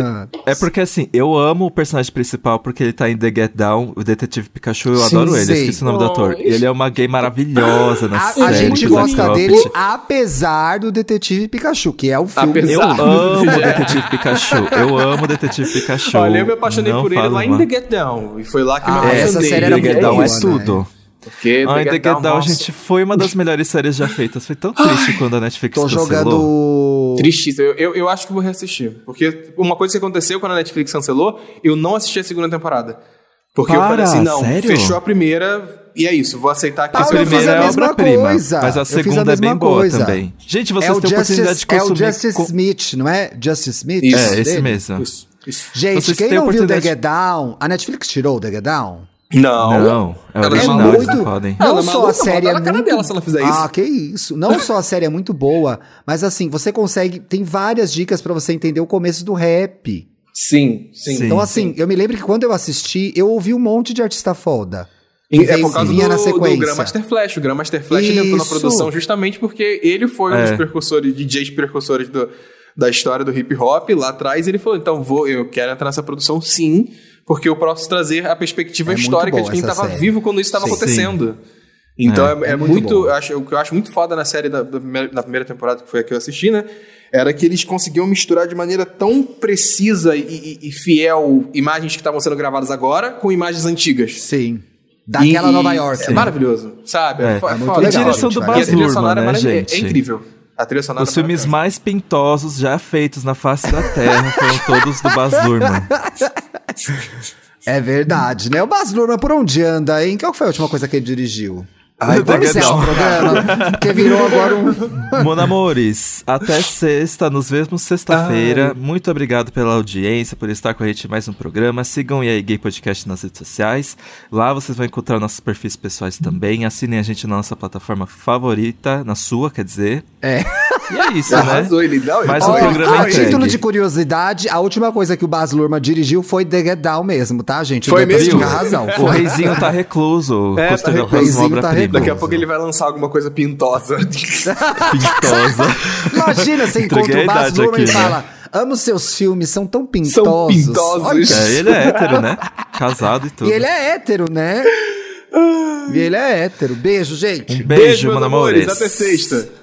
É porque assim, eu amo o personagem principal porque ele tá em The Get Down, o detetive Pikachu, eu Sim, adoro ele, sei. esqueci o nome do ator. Ele é uma gay maravilhosa na A, série. a gente gosta dele apesar do Detetive Pikachu, que é o filme. Apesar. Eu amo o Detetive Pikachu. Eu amo o Detetive Pikachu. Olha, eu me apaixonei Não por ele falo lá em. The Get Down. E foi lá que eu me Ah, apaixonei. essa série The era Get muito Down boa, é né? Porque Ai, The Get Down, gente, foi uma das melhores séries já feitas. Foi tão triste quando a Netflix Tô cancelou. jogando. Tristíssimo. Eu, eu, eu acho que vou reassistir. Porque uma coisa que aconteceu quando a Netflix cancelou, eu não assisti a segunda temporada. Porque eu Para, falei assim, não, sério? fechou a primeira e é isso, vou aceitar que Ah, A eu primeira a é mesma obra-prima, coisa. mas Eu a fiz a segunda é bem mesma boa coisa. também. Gente, É vocês o têm a oportunidade Justice, de é o consumir... Justice co- Smith, não é? Justice Smith? Isso. É, esse dele? mesmo. Isso, isso. Gente, Vocês quem não viu The Get Down, a Netflix tirou o The Get Down? Não. Não, é Ela original, maluca. eles não podem. Não Ela é só maluca, a série é na cara muito... dela se ela fizer isso. Ah, que isso. Não só a série é muito boa, mas assim, você consegue... Tem várias dicas pra você entender o começo do rap. Sim, sim. Sim. Então assim, eu me lembro que quando eu assisti, eu ouvi um monte de artista foda. E é por causa vinha do, na do sequência. Grandmaster Flash. O Grandmaster Flash entrou na produção justamente porque ele foi um É. dos precursores, DJs precursores do- da história do hip hop lá atrás. Ele falou: então vou, eu quero entrar nessa produção sim, porque eu posso trazer a perspectiva É muito histórica de quem estava vivo quando isso estava Sim. acontecendo. Então é, é É muito muito. boa. eu acho, o que eu acho muito foda na série da, da primeira, da primeira temporada, que foi a que eu assisti, né? Era que eles conseguiam misturar de maneira tão precisa e, e- e fiel imagens que estavam sendo gravadas agora com imagens antigas. Sim. Daquela E- Nova York. É maravilhoso, sabe? É, fo- é muito foda. legal, A direção gente, do Baz Luhrmann, é, né, é- gente? é incrível. A trilha sonora Os é filmes mais pintosos já feitos na face da Terra foram todos do Baz Luhrmann. É verdade, né? O Baz Luhrmann por onde anda, hein? Qual foi a última coisa que ele dirigiu? Ai, encerrar o programa, porque virou agora um... Mon Amores, até sexta, nos vemos sexta-feira. Muito obrigado pela audiência, por estar com a gente em mais um programa. Sigam o EA Gay Podcast nas redes sociais. Lá vocês vão encontrar nossos perfis pessoais também. Assinem a gente na nossa plataforma favorita, na sua, quer dizer. É. E é isso, né? Arrasou, ele não, Mais um programa a entregue. título de curiosidade, a última coisa que o Baz Luhrmann dirigiu foi The Get Down mesmo, tá, gente? Foi mesmo? tinha razão. O reizinho tá recluso, É, tá recluso. O reizinho tá obra-prima. Daqui a pouco ele vai lançar alguma coisa pintosa. Pintosa. Imagina, você encontra o Baz Luhrmann e né? fala... Amo seus filmes, são tão pintosos. São pintosos. Olha, É, ele é hétero, né? Casado e tudo. E ele é hétero, né? E ele é hétero. Beijo, gente. Um beijo, meus Mon amores. Amores. Até sexta.